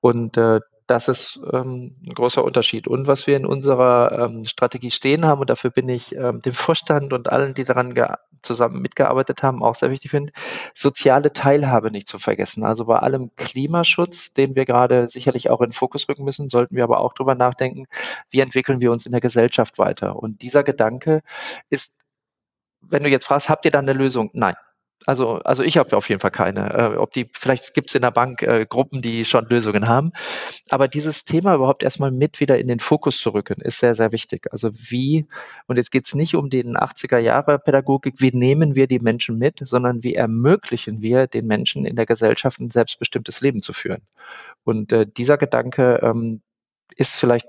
Und äh, das ist ähm, ein großer Unterschied. Und was wir in unserer ähm, Strategie stehen haben, und dafür bin ich ähm, dem Vorstand und allen, die daran zusammen mitgearbeitet haben, auch sehr wichtig finde, soziale Teilhabe nicht zu vergessen. Also bei allem Klimaschutz, den wir gerade sicherlich auch in den Fokus rücken müssen, sollten wir aber auch drüber nachdenken, wie entwickeln wir uns in der Gesellschaft weiter. Und dieser Gedanke ist, wenn du jetzt fragst, habt ihr da eine Lösung? Nein. Also, also ich habe auf jeden Fall keine. Äh, ob die, vielleicht gibt es in der Bank äh, Gruppen, die schon Lösungen haben. Aber dieses Thema überhaupt erstmal mit wieder in den Fokus zu rücken, ist sehr, sehr wichtig. Also wie, und jetzt geht es nicht um den 80er Jahre Pädagogik, wie nehmen wir die Menschen mit, sondern wie ermöglichen wir den Menschen in der Gesellschaft ein selbstbestimmtes Leben zu führen. Und äh, dieser Gedanke ähm, ist vielleicht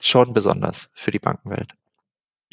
schon besonders für die Bankenwelt.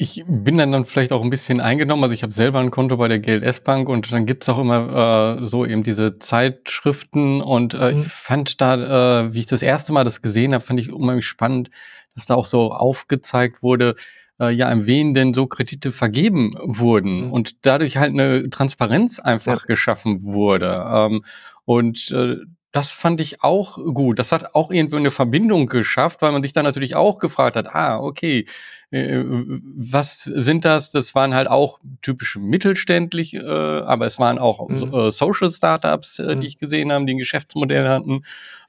Ich bin dann, dann vielleicht auch ein bisschen eingenommen. Also ich habe selber ein Konto bei der GLS Bank und dann gibt's auch immer äh, so eben diese Zeitschriften und äh, mhm. ich fand da, äh, wie ich das erste Mal das gesehen habe, fand ich unheimlich spannend, dass da auch so aufgezeigt wurde, äh, ja, in wen denn so Kredite vergeben wurden mhm. und dadurch halt eine Transparenz einfach ja. geschaffen wurde. Ähm, und äh, das fand ich auch gut. Das hat auch irgendwo eine Verbindung geschafft, weil man sich dann natürlich auch gefragt hat, ah, okay, äh, was sind das? Das waren halt auch typische mittelständlich, äh, aber es waren auch mhm. äh, Social Startups, äh, mhm. die ich gesehen habe, die ein Geschäftsmodell hatten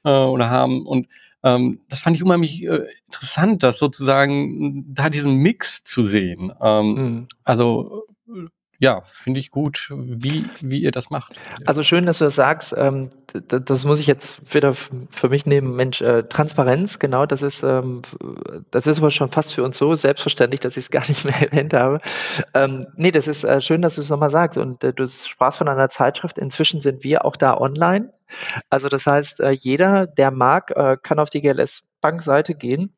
äh, oder haben. Und ähm, das fand ich unheimlich äh, interessant, das sozusagen da diesen Mix zu sehen. Ähm, mhm. Also ja, finde ich gut, wie, wie ihr das macht. Also schön, dass du das sagst. Ähm, das muss ich jetzt wieder für mich nehmen. Mensch, äh, Transparenz, genau, das ist, ähm, das ist aber schon fast für uns so selbstverständlich, dass ich es gar nicht mehr erwähnt habe. Ähm, nee, das ist äh, schön, dass du es nochmal sagst. Und äh, du sprachst von einer Zeitschrift. Inzwischen sind wir auch da online. Also das heißt, äh, jeder, der mag, äh, kann auf die GLS Bankseite gehen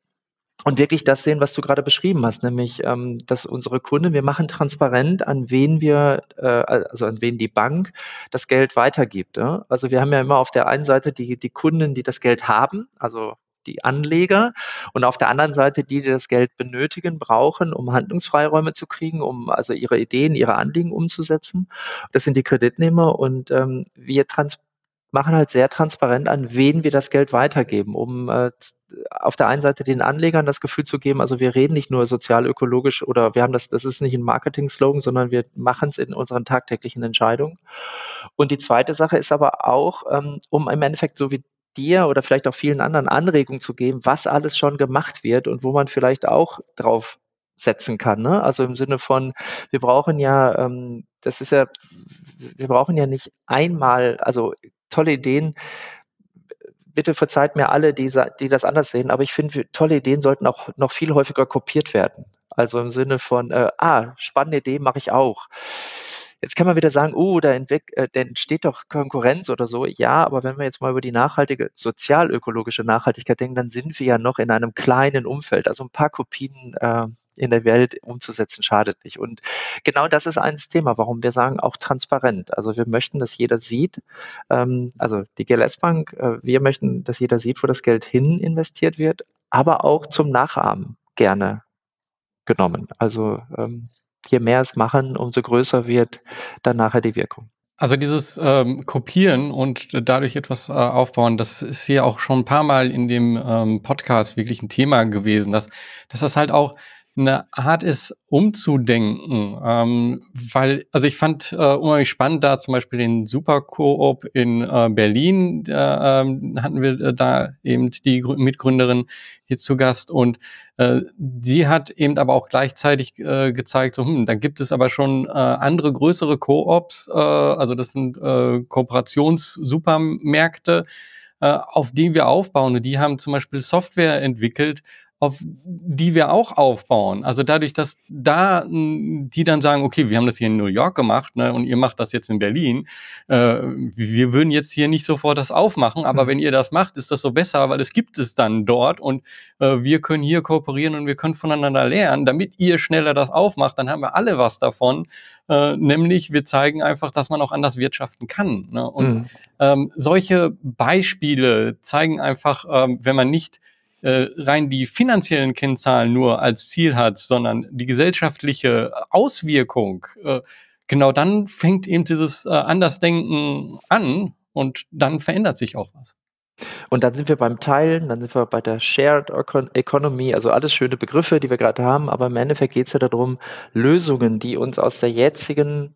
und wirklich das sehen, was du gerade beschrieben hast, nämlich, ähm, dass unsere Kunden, wir machen transparent, an wen wir, äh, also an wen die Bank das Geld weitergibt. Ja? Also wir haben ja immer auf der einen Seite die, die Kunden, die das Geld haben, also die Anleger und auf der anderen Seite die, die das Geld benötigen, brauchen, um Handlungsfreiräume zu kriegen, um also ihre Ideen, ihre Anliegen umzusetzen. Das sind die Kreditnehmer und ähm, wir trans machen halt sehr transparent, an wen wir das Geld weitergeben, um äh, auf der einen Seite den Anlegern das Gefühl zu geben, also wir reden nicht nur sozial-ökologisch oder wir haben das, das ist nicht ein Marketing-Slogan, sondern wir machen es in unseren tagtäglichen Entscheidungen. Und die zweite Sache ist aber auch, ähm, um im Endeffekt so wie dir oder vielleicht auch vielen anderen Anregungen zu geben, was alles schon gemacht wird und wo man vielleicht auch drauf setzen kann. Ne? Also im Sinne von, wir brauchen ja, ähm, das ist ja, wir brauchen ja nicht einmal, also tolle Ideen. Bitte verzeiht mir alle, die, die das anders sehen, aber ich finde, tolle Ideen sollten auch noch viel häufiger kopiert werden. Also im Sinne von, äh, ah, spannende Idee mache ich auch. Jetzt kann man wieder sagen, oh, da, entwick, äh, da entsteht doch Konkurrenz oder so. Ja, aber wenn wir jetzt mal über die nachhaltige, sozialökologische Nachhaltigkeit denken, dann sind wir ja noch in einem kleinen Umfeld. Also ein paar Kopien äh, in der Welt umzusetzen, schadet nicht. Und genau das ist eines Thema, warum wir sagen, auch transparent. Also wir möchten, dass jeder sieht, ähm, also die GLS Bank, äh, wir möchten, dass jeder sieht, wo das Geld hin investiert wird, aber auch zum Nachahmen gerne genommen. Also ähm, je mehr es machen, umso größer wird dann nachher die Wirkung. Also dieses ähm, Kopieren und dadurch etwas äh, aufbauen, das ist hier auch schon ein paar Mal in dem ähm, Podcast wirklich ein Thema gewesen, dass, dass das halt auch eine Art ist, umzudenken. Ähm, weil, also ich fand äh, unheimlich spannend da zum Beispiel den Super Coop in äh, Berlin, da ähm, hatten wir äh, da eben die Mitgründerin hier zu Gast und äh, sie hat eben aber auch gleichzeitig äh, gezeigt, so, hm, da gibt es aber schon äh, andere größere Koops, äh, also das sind äh, Kooperationssupermärkte, äh, auf denen wir aufbauen. Und die haben zum Beispiel Software entwickelt, auf die wir auch aufbauen. Also dadurch, dass da die dann sagen, okay, wir haben das hier in New York gemacht ne, und ihr macht das jetzt in Berlin. Äh, wir würden jetzt hier nicht sofort das aufmachen, aber mhm. wenn ihr das macht, ist das so besser, weil es gibt es dann dort und äh, wir können hier kooperieren und wir können voneinander lernen, damit ihr schneller das aufmacht, dann haben wir alle was davon. Äh, nämlich wir zeigen einfach, dass man auch anders wirtschaften kann. Ne? Und mhm. ähm, solche Beispiele zeigen einfach, ähm, wenn man nicht äh, rein die finanziellen Kennzahlen nur als Ziel hat, sondern die gesellschaftliche Auswirkung, äh, genau dann fängt eben dieses äh, Andersdenken an und dann verändert sich auch was. Und dann sind wir beim Teilen, dann sind wir bei der Shared Economy, also alles schöne Begriffe, die wir gerade haben, aber im Endeffekt geht es ja darum, Lösungen, die uns aus der jetzigen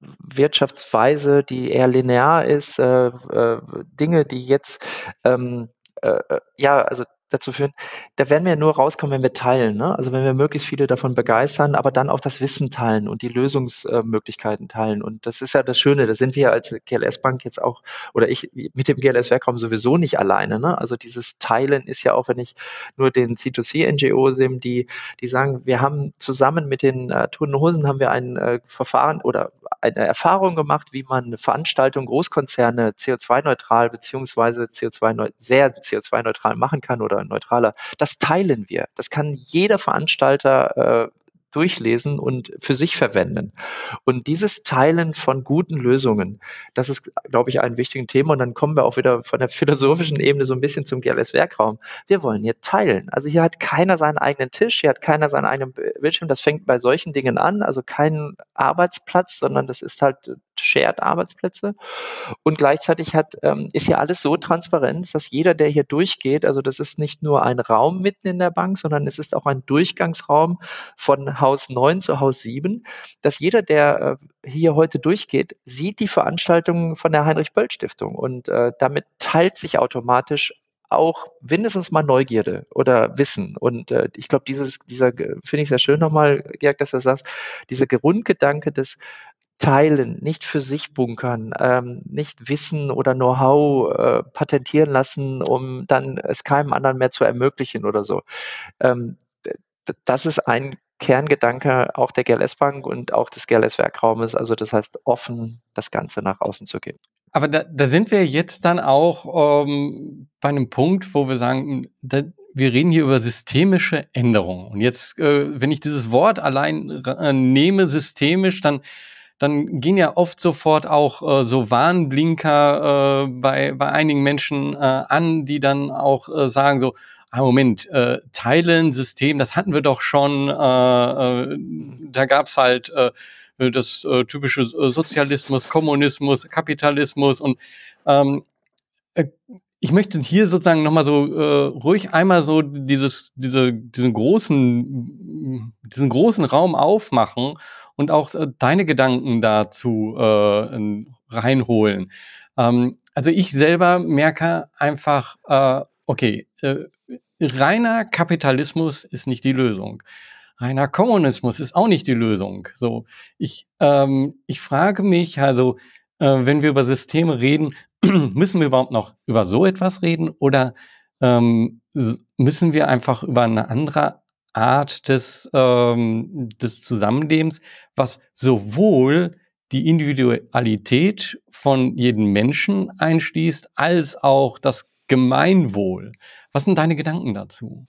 Wirtschaftsweise, die eher linear ist, äh, äh, Dinge, die jetzt ähm, äh, äh ja, also dazu führen, da werden wir nur rauskommen, wenn wir teilen. Ne? Also wenn wir möglichst viele davon begeistern, aber dann auch das Wissen teilen und die Lösungsmöglichkeiten teilen. Und das ist ja das Schöne, da sind wir als GLS-Bank jetzt auch, oder ich mit dem GLS-Werkraum sowieso nicht alleine. Ne? Also dieses Teilen ist ja auch, wenn ich nur den C2C-NGOs nehme, die, die sagen, wir haben zusammen mit den äh, Toten Hosen haben wir ein äh, Verfahren oder eine Erfahrung gemacht, wie man Veranstaltungen, Großkonzerne CO2-neutral beziehungsweise CO2 sehr CO2-neutral machen kann oder neutraler. Das teilen wir. Das kann jeder Veranstalter äh, durchlesen und für sich verwenden. Und dieses Teilen von guten Lösungen, das ist, glaube ich, ein wichtiges Thema. Und dann kommen wir auch wieder von der philosophischen Ebene so ein bisschen zum GLS-Werkraum. Wir wollen hier teilen. Also hier hat keiner seinen eigenen Tisch, hier hat keiner seinen eigenen Bildschirm. Das fängt bei solchen Dingen an, also kein Arbeitsplatz, sondern das ist halt Shared Arbeitsplätze. Und gleichzeitig hat, ähm, ist hier alles so transparent, dass jeder, der hier durchgeht, also das ist nicht nur ein Raum mitten in der Bank, sondern es ist auch ein Durchgangsraum von Haus 9 zu Haus 7, dass jeder, der äh, hier heute durchgeht, sieht die Veranstaltung von der Heinrich-Böll-Stiftung und äh, damit teilt sich automatisch auch mindestens mal Neugierde oder Wissen. Und äh, ich glaube, dieses, dieser, finde ich sehr schön nochmal, Georg, dass du sagst, dieser Grundgedanke des teilen, nicht für sich bunkern, ähm, nicht Wissen oder Know-how äh, patentieren lassen, um dann es keinem anderen mehr zu ermöglichen oder so. Ähm, das ist ein Kerngedanke auch der GLS Bank und auch des GLS Werkraumes. Also das heißt, offen das Ganze nach außen zu geben. Aber da, da sind wir jetzt dann auch ähm, bei einem Punkt, wo wir sagen, da, wir reden hier über systemische Änderungen. Und jetzt, äh, wenn ich dieses Wort allein äh, nehme, systemisch, dann dann gehen ja oft sofort auch äh, so Warnblinker äh, bei, bei einigen Menschen äh, an, die dann auch äh, sagen so, ah, Moment, äh, Teilen, System, das hatten wir doch schon, äh, äh, da gab's halt äh, das äh, typische äh, Sozialismus, Kommunismus, Kapitalismus und ähm, äh, ich möchte hier sozusagen nochmal so äh, ruhig einmal so dieses, diese, diesen großen, diesen großen Raum aufmachen und auch äh, deine Gedanken dazu äh, reinholen. Ähm, also ich selber merke einfach, äh, okay, äh, reiner Kapitalismus ist nicht die Lösung. Reiner Kommunismus ist auch nicht die Lösung. So, ich, ähm, ich frage mich also, äh, wenn wir über Systeme reden, müssen wir überhaupt noch über so etwas reden oder ähm, müssen wir einfach über eine andere Art des, ähm, des Zusammenlebens, was sowohl die Individualität von jedem Menschen einschließt, als auch das Gemeinwohl. Was sind deine Gedanken dazu?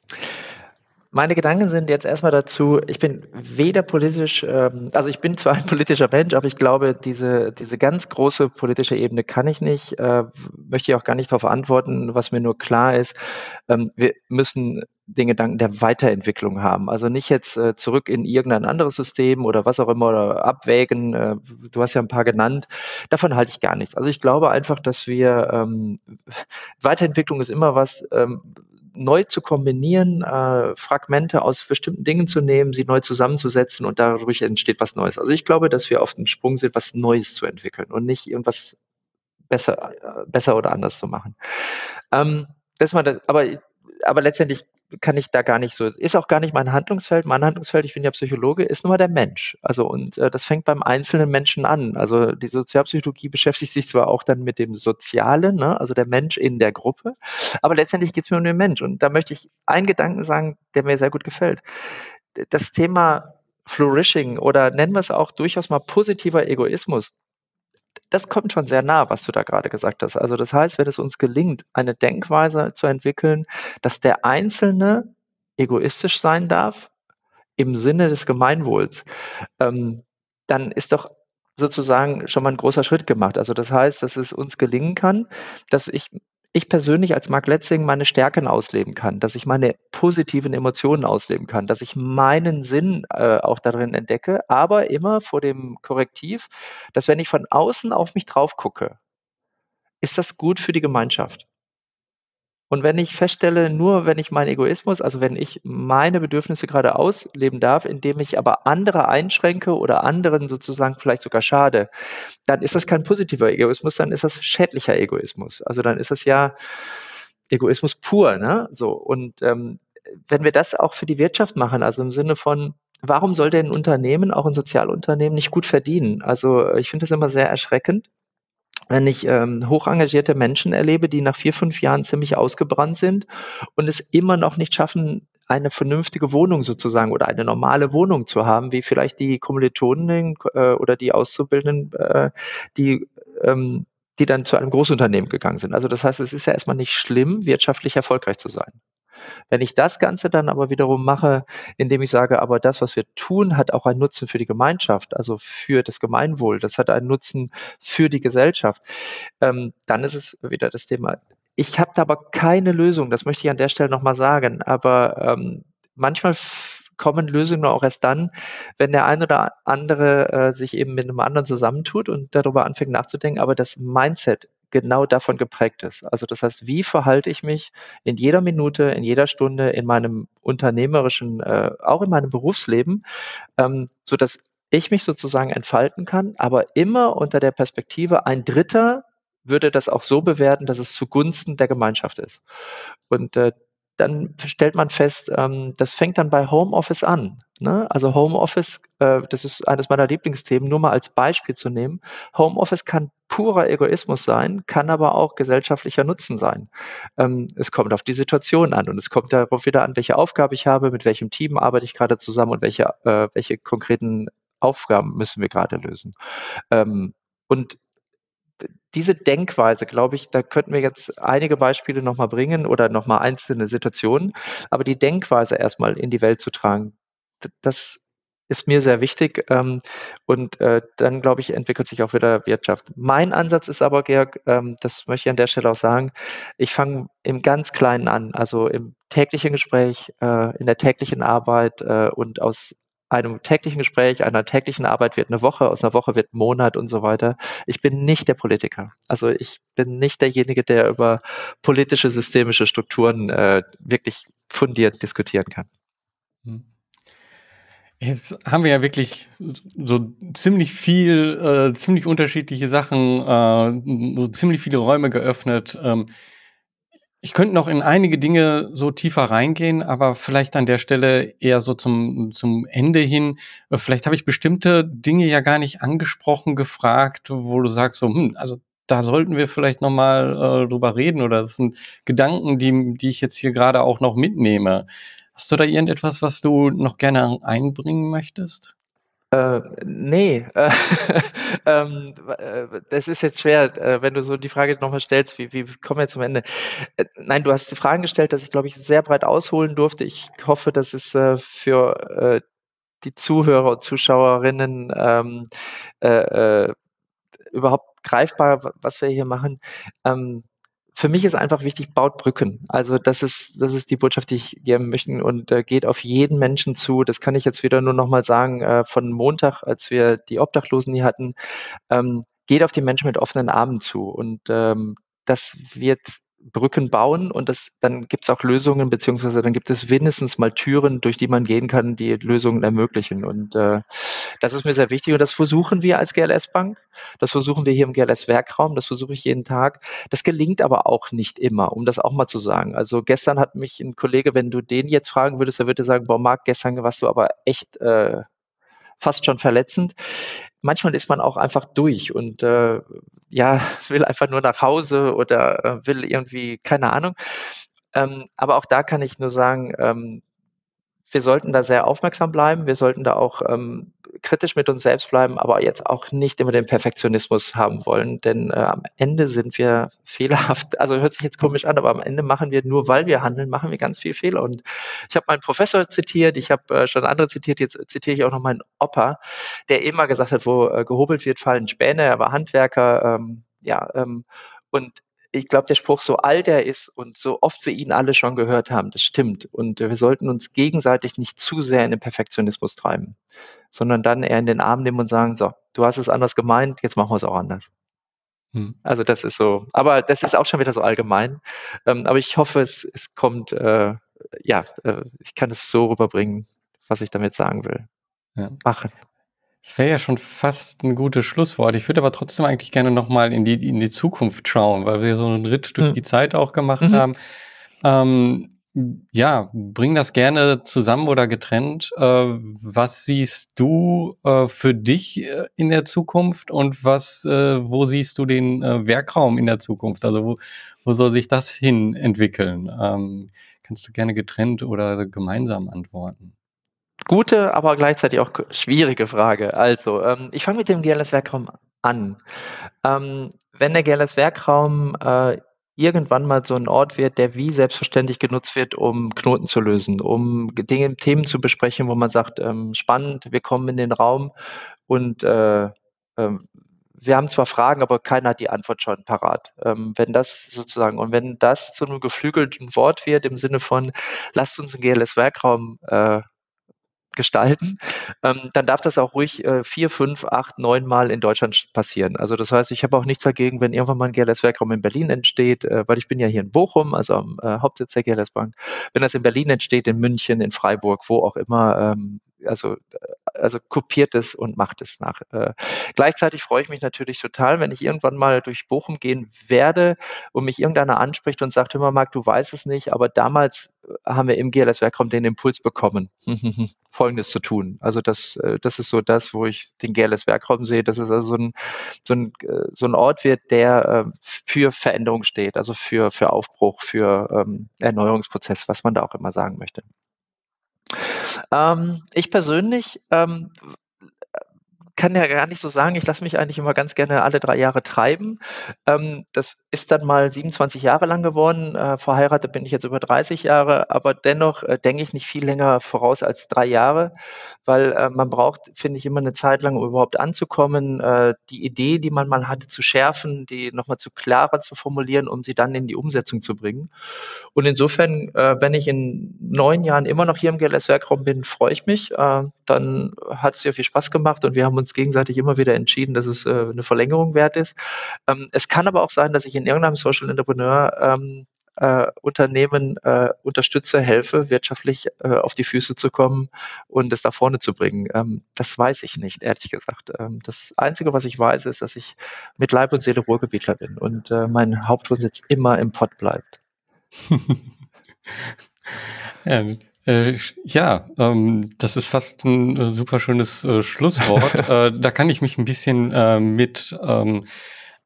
Meine Gedanken sind jetzt erstmal dazu, ich bin weder politisch, ähm, also ich bin zwar ein politischer Mensch, aber ich glaube, diese, diese ganz große politische Ebene kann ich nicht, äh, möchte ich auch gar nicht darauf antworten. Was mir nur klar ist, ähm, wir müssen den Gedanken der Weiterentwicklung haben. Also nicht jetzt äh, zurück in irgendein anderes System oder was auch immer oder abwägen. Äh, du hast ja ein paar genannt. Davon halte ich gar nichts. Also ich glaube einfach, dass wir ähm, Weiterentwicklung ist immer was, ähm, neu zu kombinieren, äh, Fragmente aus bestimmten Dingen zu nehmen, sie neu zusammenzusetzen und dadurch entsteht was Neues. Also ich glaube, dass wir auf dem Sprung sind, was Neues zu entwickeln und nicht irgendwas besser, äh, besser oder anders zu machen. Ähm, das mal, das, aber aber letztendlich kann ich da gar nicht so, ist auch gar nicht mein Handlungsfeld. Mein Handlungsfeld, ich bin ja Psychologe, ist nur mal der Mensch. Also und äh, das fängt beim einzelnen Menschen an. Also die Sozialpsychologie beschäftigt sich zwar auch dann mit dem Sozialen, ne? also der Mensch in der Gruppe, aber letztendlich geht es mir um den Mensch. Und da möchte ich einen Gedanken sagen, der mir sehr gut gefällt. Das Thema Flourishing oder nennen wir es auch durchaus mal positiver Egoismus das kommt schon sehr nah, was du da gerade gesagt hast. Also das heißt, wenn es uns gelingt, eine Denkweise zu entwickeln, dass der Einzelne egoistisch sein darf im Sinne des Gemeinwohls, ähm, dann ist doch sozusagen schon mal ein großer Schritt gemacht. Also das heißt, dass es uns gelingen kann, dass ich ich persönlich als Mark Letzing meine Stärken ausleben kann, dass ich meine positiven Emotionen ausleben kann, dass ich meinen Sinn äh, auch darin entdecke, aber immer vor dem Korrektiv, dass wenn ich von außen auf mich drauf gucke, ist das gut für die Gemeinschaft. Und wenn ich feststelle, nur wenn ich meinen Egoismus, also wenn ich meine Bedürfnisse gerade ausleben darf, indem ich aber andere einschränke oder anderen sozusagen vielleicht sogar schade, dann ist das kein positiver Egoismus, dann ist das schädlicher Egoismus. Also dann ist das ja Egoismus pur, ne? So. Und ähm, wenn wir das auch für die Wirtschaft machen, also im Sinne von, warum soll denn ein Unternehmen, auch ein Sozialunternehmen, nicht gut verdienen? Also ich finde das immer sehr erschreckend wenn ich ähm, hoch engagierte Menschen erlebe, die nach vier, fünf Jahren ziemlich ausgebrannt sind und es immer noch nicht schaffen, eine vernünftige Wohnung sozusagen oder eine normale Wohnung zu haben, wie vielleicht die Kommilitonen äh, oder die Auszubildenden, äh, die ähm, die dann zu einem Großunternehmen gegangen sind. Also das heißt, es ist ja erstmal nicht schlimm, wirtschaftlich erfolgreich zu sein. Wenn ich das Ganze dann aber wiederum mache, indem ich sage, aber das, was wir tun, hat auch einen Nutzen für die Gemeinschaft, also für das Gemeinwohl, das hat einen Nutzen für die Gesellschaft, ähm, dann ist es wieder das Thema. Ich habe da aber keine Lösung, das möchte ich an der Stelle nochmal sagen, aber ähm, manchmal kommen Lösungen auch erst dann, wenn der ein oder andere äh, sich eben mit einem anderen zusammentut und darüber anfängt nachzudenken, aber das Mindset genau davon geprägt ist. Also das heißt, wie verhalte ich mich in jeder Minute, in jeder Stunde, in meinem unternehmerischen, äh, auch in meinem Berufsleben, ähm, so dass ich mich sozusagen entfalten kann, aber immer unter der Perspektive, ein Dritter würde das auch so bewerten, dass es zugunsten der Gemeinschaft ist. Und äh, dann stellt man fest, ähm, das fängt dann bei Homeoffice an. Ne? Also Homeoffice, äh, das ist eines meiner Lieblingsthemen, nur mal als Beispiel zu nehmen. Homeoffice kann purer Egoismus sein, kann aber auch gesellschaftlicher Nutzen sein. Ähm, es kommt auf die Situation an und es kommt darauf wieder an, welche Aufgabe ich habe, mit welchem Team arbeite ich gerade zusammen und welche, äh, welche konkreten Aufgaben müssen wir gerade lösen. Ähm, und diese Denkweise, glaube ich, da könnten wir jetzt einige Beispiele nochmal bringen oder nochmal einzelne Situationen, aber die Denkweise erstmal in die Welt zu tragen, das ist mir sehr wichtig. Ähm, und äh, dann, glaube ich, entwickelt sich auch wieder Wirtschaft. Mein Ansatz ist aber, Georg, ähm, das möchte ich an der Stelle auch sagen, ich fange im ganz Kleinen an, also im täglichen Gespräch, äh, in der täglichen Arbeit äh, und aus einem täglichen Gespräch, einer täglichen Arbeit wird eine Woche, aus einer Woche wird ein Monat und so weiter. Ich bin nicht der Politiker. Also ich bin nicht derjenige, der über politische, systemische Strukturen äh, wirklich fundiert diskutieren kann. Hm. Jetzt haben wir ja wirklich so ziemlich viel, äh, ziemlich unterschiedliche Sachen, äh, so ziemlich viele Räume geöffnet. Ähm, ich könnte noch in einige Dinge so tiefer reingehen, aber vielleicht an der Stelle eher so zum, zum Ende hin. Äh, vielleicht habe ich bestimmte Dinge ja gar nicht angesprochen, gefragt, wo du sagst so, hm, also da sollten wir vielleicht noch mal äh, drüber reden oder das sind Gedanken, die, die ich jetzt hier gerade auch noch mitnehme. Hast du da irgendetwas, was du noch gerne einbringen möchtest? Äh, nee, äh, ähm, äh, das ist jetzt schwer, äh, wenn du so die Frage nochmal stellst, wie, wie kommen wir zum Ende? Äh, nein, du hast die Fragen gestellt, dass ich, glaube ich, sehr breit ausholen durfte. Ich hoffe, dass es äh, für die Zuhörer und Zuschauerinnen ähm, überhaupt greifbar, was wir hier machen. Ähm, für mich ist einfach wichtig, baut Brücken. Also das ist, das ist die Botschaft, die ich geben möchte und äh, geht auf jeden Menschen zu. Das kann ich jetzt wieder nur nochmal sagen, äh, von Montag, als wir die Obdachlosen hier hatten, ähm, geht auf die Menschen mit offenen Armen zu. Und ähm, das wird Brücken bauen und das, dann gibt es auch Lösungen, beziehungsweise dann gibt es mindestens mal Türen, durch die man gehen kann, die Lösungen ermöglichen. Und äh, das ist mir sehr wichtig und das versuchen wir als GLS Bank. Das versuchen wir hier im GLS Werkraum, das versuche ich jeden Tag. Das gelingt aber auch nicht immer, um das auch mal zu sagen. Also gestern hat mich ein Kollege, wenn du den jetzt fragen würdest, er würde sagen, boah, Marc, gestern warst du aber echt äh, fast schon verletzend. Manchmal ist man auch einfach durch und äh, ja, will einfach nur nach Hause oder äh, will irgendwie, keine Ahnung. Ähm, aber auch da kann ich nur sagen, ähm, wir sollten da sehr aufmerksam bleiben, wir sollten da auch ähm, kritisch mit uns selbst bleiben, aber jetzt auch nicht immer den Perfektionismus haben wollen, denn äh, am Ende sind wir fehlerhaft, also hört sich jetzt komisch an, aber am Ende machen wir nur, weil wir handeln, machen wir ganz viel Fehler. Und ich habe meinen Professor zitiert, ich habe äh, schon andere zitiert, jetzt zitiere ich auch noch meinen Opa, der immer gesagt hat, wo äh, gehobelt wird, fallen Späne, er war Handwerker, ähm, ja, ähm, und ich glaube, der Spruch, so alt er ist und so oft wir ihn alle schon gehört haben, das stimmt. Und wir sollten uns gegenseitig nicht zu sehr in den Perfektionismus treiben, sondern dann eher in den Arm nehmen und sagen, so, du hast es anders gemeint, jetzt machen wir es auch anders. Hm. Also das ist so, aber das ist auch schon wieder so allgemein. Ähm, aber ich hoffe, es, es kommt, äh, ja, äh, ich kann es so rüberbringen, was ich damit sagen will. Ja. Machen. Es wäre ja schon fast ein gutes Schlusswort. Ich würde aber trotzdem eigentlich gerne nochmal in die, in die Zukunft schauen, weil wir so einen Ritt durch mhm. die Zeit auch gemacht mhm. haben. Ähm, ja, bring das gerne zusammen oder getrennt. Äh, was siehst du äh, für dich äh, in der Zukunft und was, äh, wo siehst du den äh, Werkraum in der Zukunft? Also wo, wo soll sich das hin entwickeln? Ähm, kannst du gerne getrennt oder gemeinsam antworten? Gute, aber gleichzeitig auch schwierige Frage. Also, ähm, ich fange mit dem GLS-Werkraum an. Ähm, wenn der GLS-Werkraum äh, irgendwann mal so ein Ort wird, der wie selbstverständlich genutzt wird, um Knoten zu lösen, um Dinge, Themen zu besprechen, wo man sagt, ähm, spannend, wir kommen in den Raum und äh, ähm, wir haben zwar Fragen, aber keiner hat die Antwort schon parat. Ähm, wenn das sozusagen, und wenn das zu einem geflügelten Wort wird im Sinne von, lasst uns einen GLS-Werkraum äh, gestalten, ähm, dann darf das auch ruhig äh, vier, fünf, acht, neun Mal in Deutschland passieren. Also das heißt, ich habe auch nichts dagegen, wenn irgendwann mal ein GLS-Werkraum in Berlin entsteht, äh, weil ich bin ja hier in Bochum, also am äh, Hauptsitz der GLS Bank. Wenn das in Berlin entsteht, in München, in Freiburg, wo auch immer, ähm, also, also kopiert es und macht es nach. Äh, gleichzeitig freue ich mich natürlich total, wenn ich irgendwann mal durch Bochum gehen werde und mich irgendeiner anspricht und sagt, hör mal, Marc, du weißt es nicht, aber damals äh, haben wir im GLS-Werkraum den Impuls bekommen, Folgendes zu tun. Also das, äh, das ist so das, wo ich den GLS-Werkraum sehe. Das ist also so ein, so ein, äh, so ein Ort wird, der für Veränderung steht, also für, für Aufbruch, für ähm, Erneuerungsprozess, was man da auch immer sagen möchte. Ähm, ich persönlich ähm, kann ja gar nicht so sagen, ich lasse mich eigentlich immer ganz gerne alle drei Jahre treiben. Ähm, das ist dann mal 27 Jahre lang geworden. Äh, verheiratet bin ich jetzt über 30 Jahre, aber dennoch äh, denke ich nicht viel länger voraus als drei Jahre, weil äh, man braucht, finde ich, immer eine Zeit lang, um überhaupt anzukommen, äh, die Idee, die man mal hatte, zu schärfen, die nochmal zu klarer zu formulieren, um sie dann in die Umsetzung zu bringen. Und insofern, äh, wenn ich in neun Jahren immer noch hier im GLS-Werkraum bin, freue ich mich. Äh, dann hat es sehr viel Spaß gemacht und wir haben uns uns gegenseitig immer wieder entschieden, dass es äh, eine Verlängerung wert ist. Ähm, es kann aber auch sein, dass ich in irgendeinem Social Entrepreneur ähm, äh, Unternehmen äh, unterstütze, helfe, wirtschaftlich äh, auf die Füße zu kommen und es da vorne zu bringen. Ähm, das weiß ich nicht, ehrlich gesagt. Ähm, das Einzige, was ich weiß, ist, dass ich mit Leib und Seele Ruhrgebietler bin und äh, mein Hauptwohnsitz immer im Pott bleibt. ja, äh, ja, ähm, das ist fast ein äh, super schönes äh, Schlusswort. äh, da kann ich mich ein bisschen äh, mit ähm,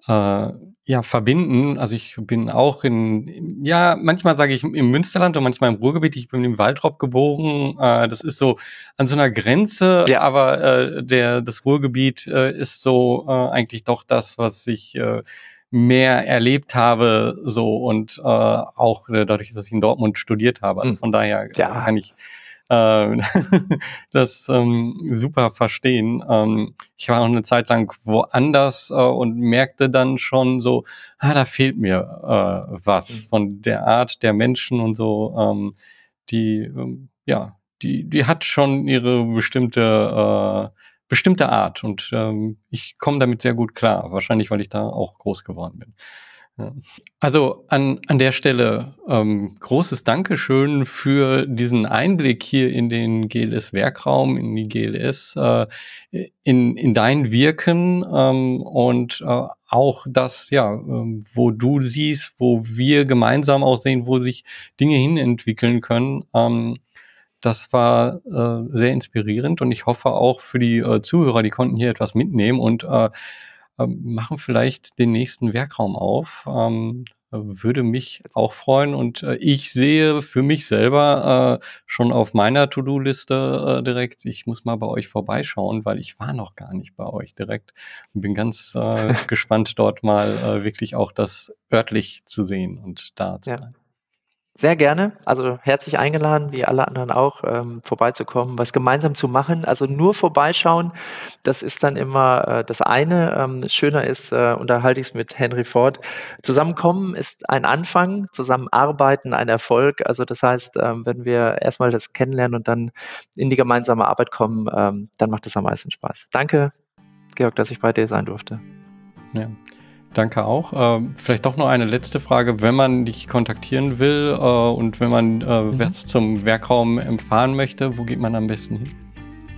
äh, ja verbinden. Also ich bin auch in, ja, manchmal sage ich im Münsterland und manchmal im Ruhrgebiet. Ich bin im Waldrop geboren. Äh, das ist so an so einer Grenze, ja. aber der das Ruhrgebiet ist so eigentlich doch das, was ich äh, mehr erlebt habe, so und äh, auch äh, dadurch, dass ich in Dortmund studiert habe. Also hm. von daher ja. kann ich äh, das ähm, super verstehen. Ähm, ich war auch eine Zeit lang woanders äh, und merkte dann schon so, ah, da fehlt mir äh, was mhm. von der Art der Menschen und so. Ähm, die, ähm, ja, die, die hat schon ihre bestimmte äh, bestimmte Art und ähm, ich komme damit sehr gut klar. Wahrscheinlich, weil ich da auch groß geworden bin. Also an, an der Stelle ähm, großes Dankeschön für diesen Einblick hier in den GLS-Werkraum, in die GLS, äh, in, in dein Wirken ähm, und äh, auch das, ja, ähm, wo du siehst, wo wir gemeinsam auch sehen, wo sich Dinge hin entwickeln können. Ähm, das war äh, sehr inspirierend und ich hoffe auch für die äh, Zuhörer, die konnten hier etwas mitnehmen und äh, äh, machen vielleicht den nächsten Werkraum auf. Ähm, würde mich auch freuen und äh, ich sehe für mich selber äh, schon auf meiner To-Do-Liste äh, direkt, ich muss mal bei euch vorbeischauen, weil ich war noch gar nicht bei euch direkt und bin ganz äh, gespannt, dort mal äh, wirklich auch das örtlich zu sehen und da zu sein. Sehr gerne. Also herzlich eingeladen, wie alle anderen auch, ähm, vorbeizukommen, was gemeinsam zu machen. Also nur vorbeischauen, das ist dann immer äh, das eine. Ähm, schöner ist, äh, unterhalte ich es mit Henry Ford. Zusammenkommen ist ein Anfang, zusammenarbeiten ein Erfolg. Also das heißt, ähm, wenn wir erstmal das kennenlernen und dann in die gemeinsame Arbeit kommen, ähm, dann macht es am meisten Spaß. Danke, Georg, dass ich bei dir sein durfte. Ja. Danke auch. Ähm, vielleicht doch noch eine letzte Frage. Wenn man dich kontaktieren will äh, und wenn man äh, mhm. was zum Werkraum erfahren möchte, wo geht man am besten hin?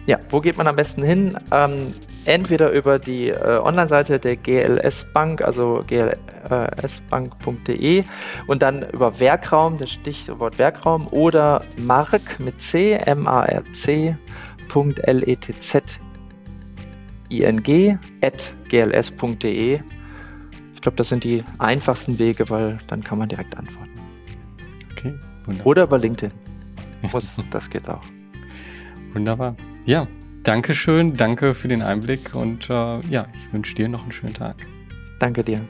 Ja, wo geht man am besten hin? Ähm, entweder über die äh, Online-Seite der GLS Bank, also glsbank.de und dann über Werkraum, das Stichwort Werkraum oder Mark mit C, M-A-R-C, .letz ing at gls.de glaube, das sind die einfachsten Wege, weil dann kann man direkt antworten. Okay, wunderbar. Oder über LinkedIn. das geht auch. Wunderbar. Ja, danke schön, danke für den Einblick und äh, ja, ich wünsche dir noch einen schönen Tag. Danke dir.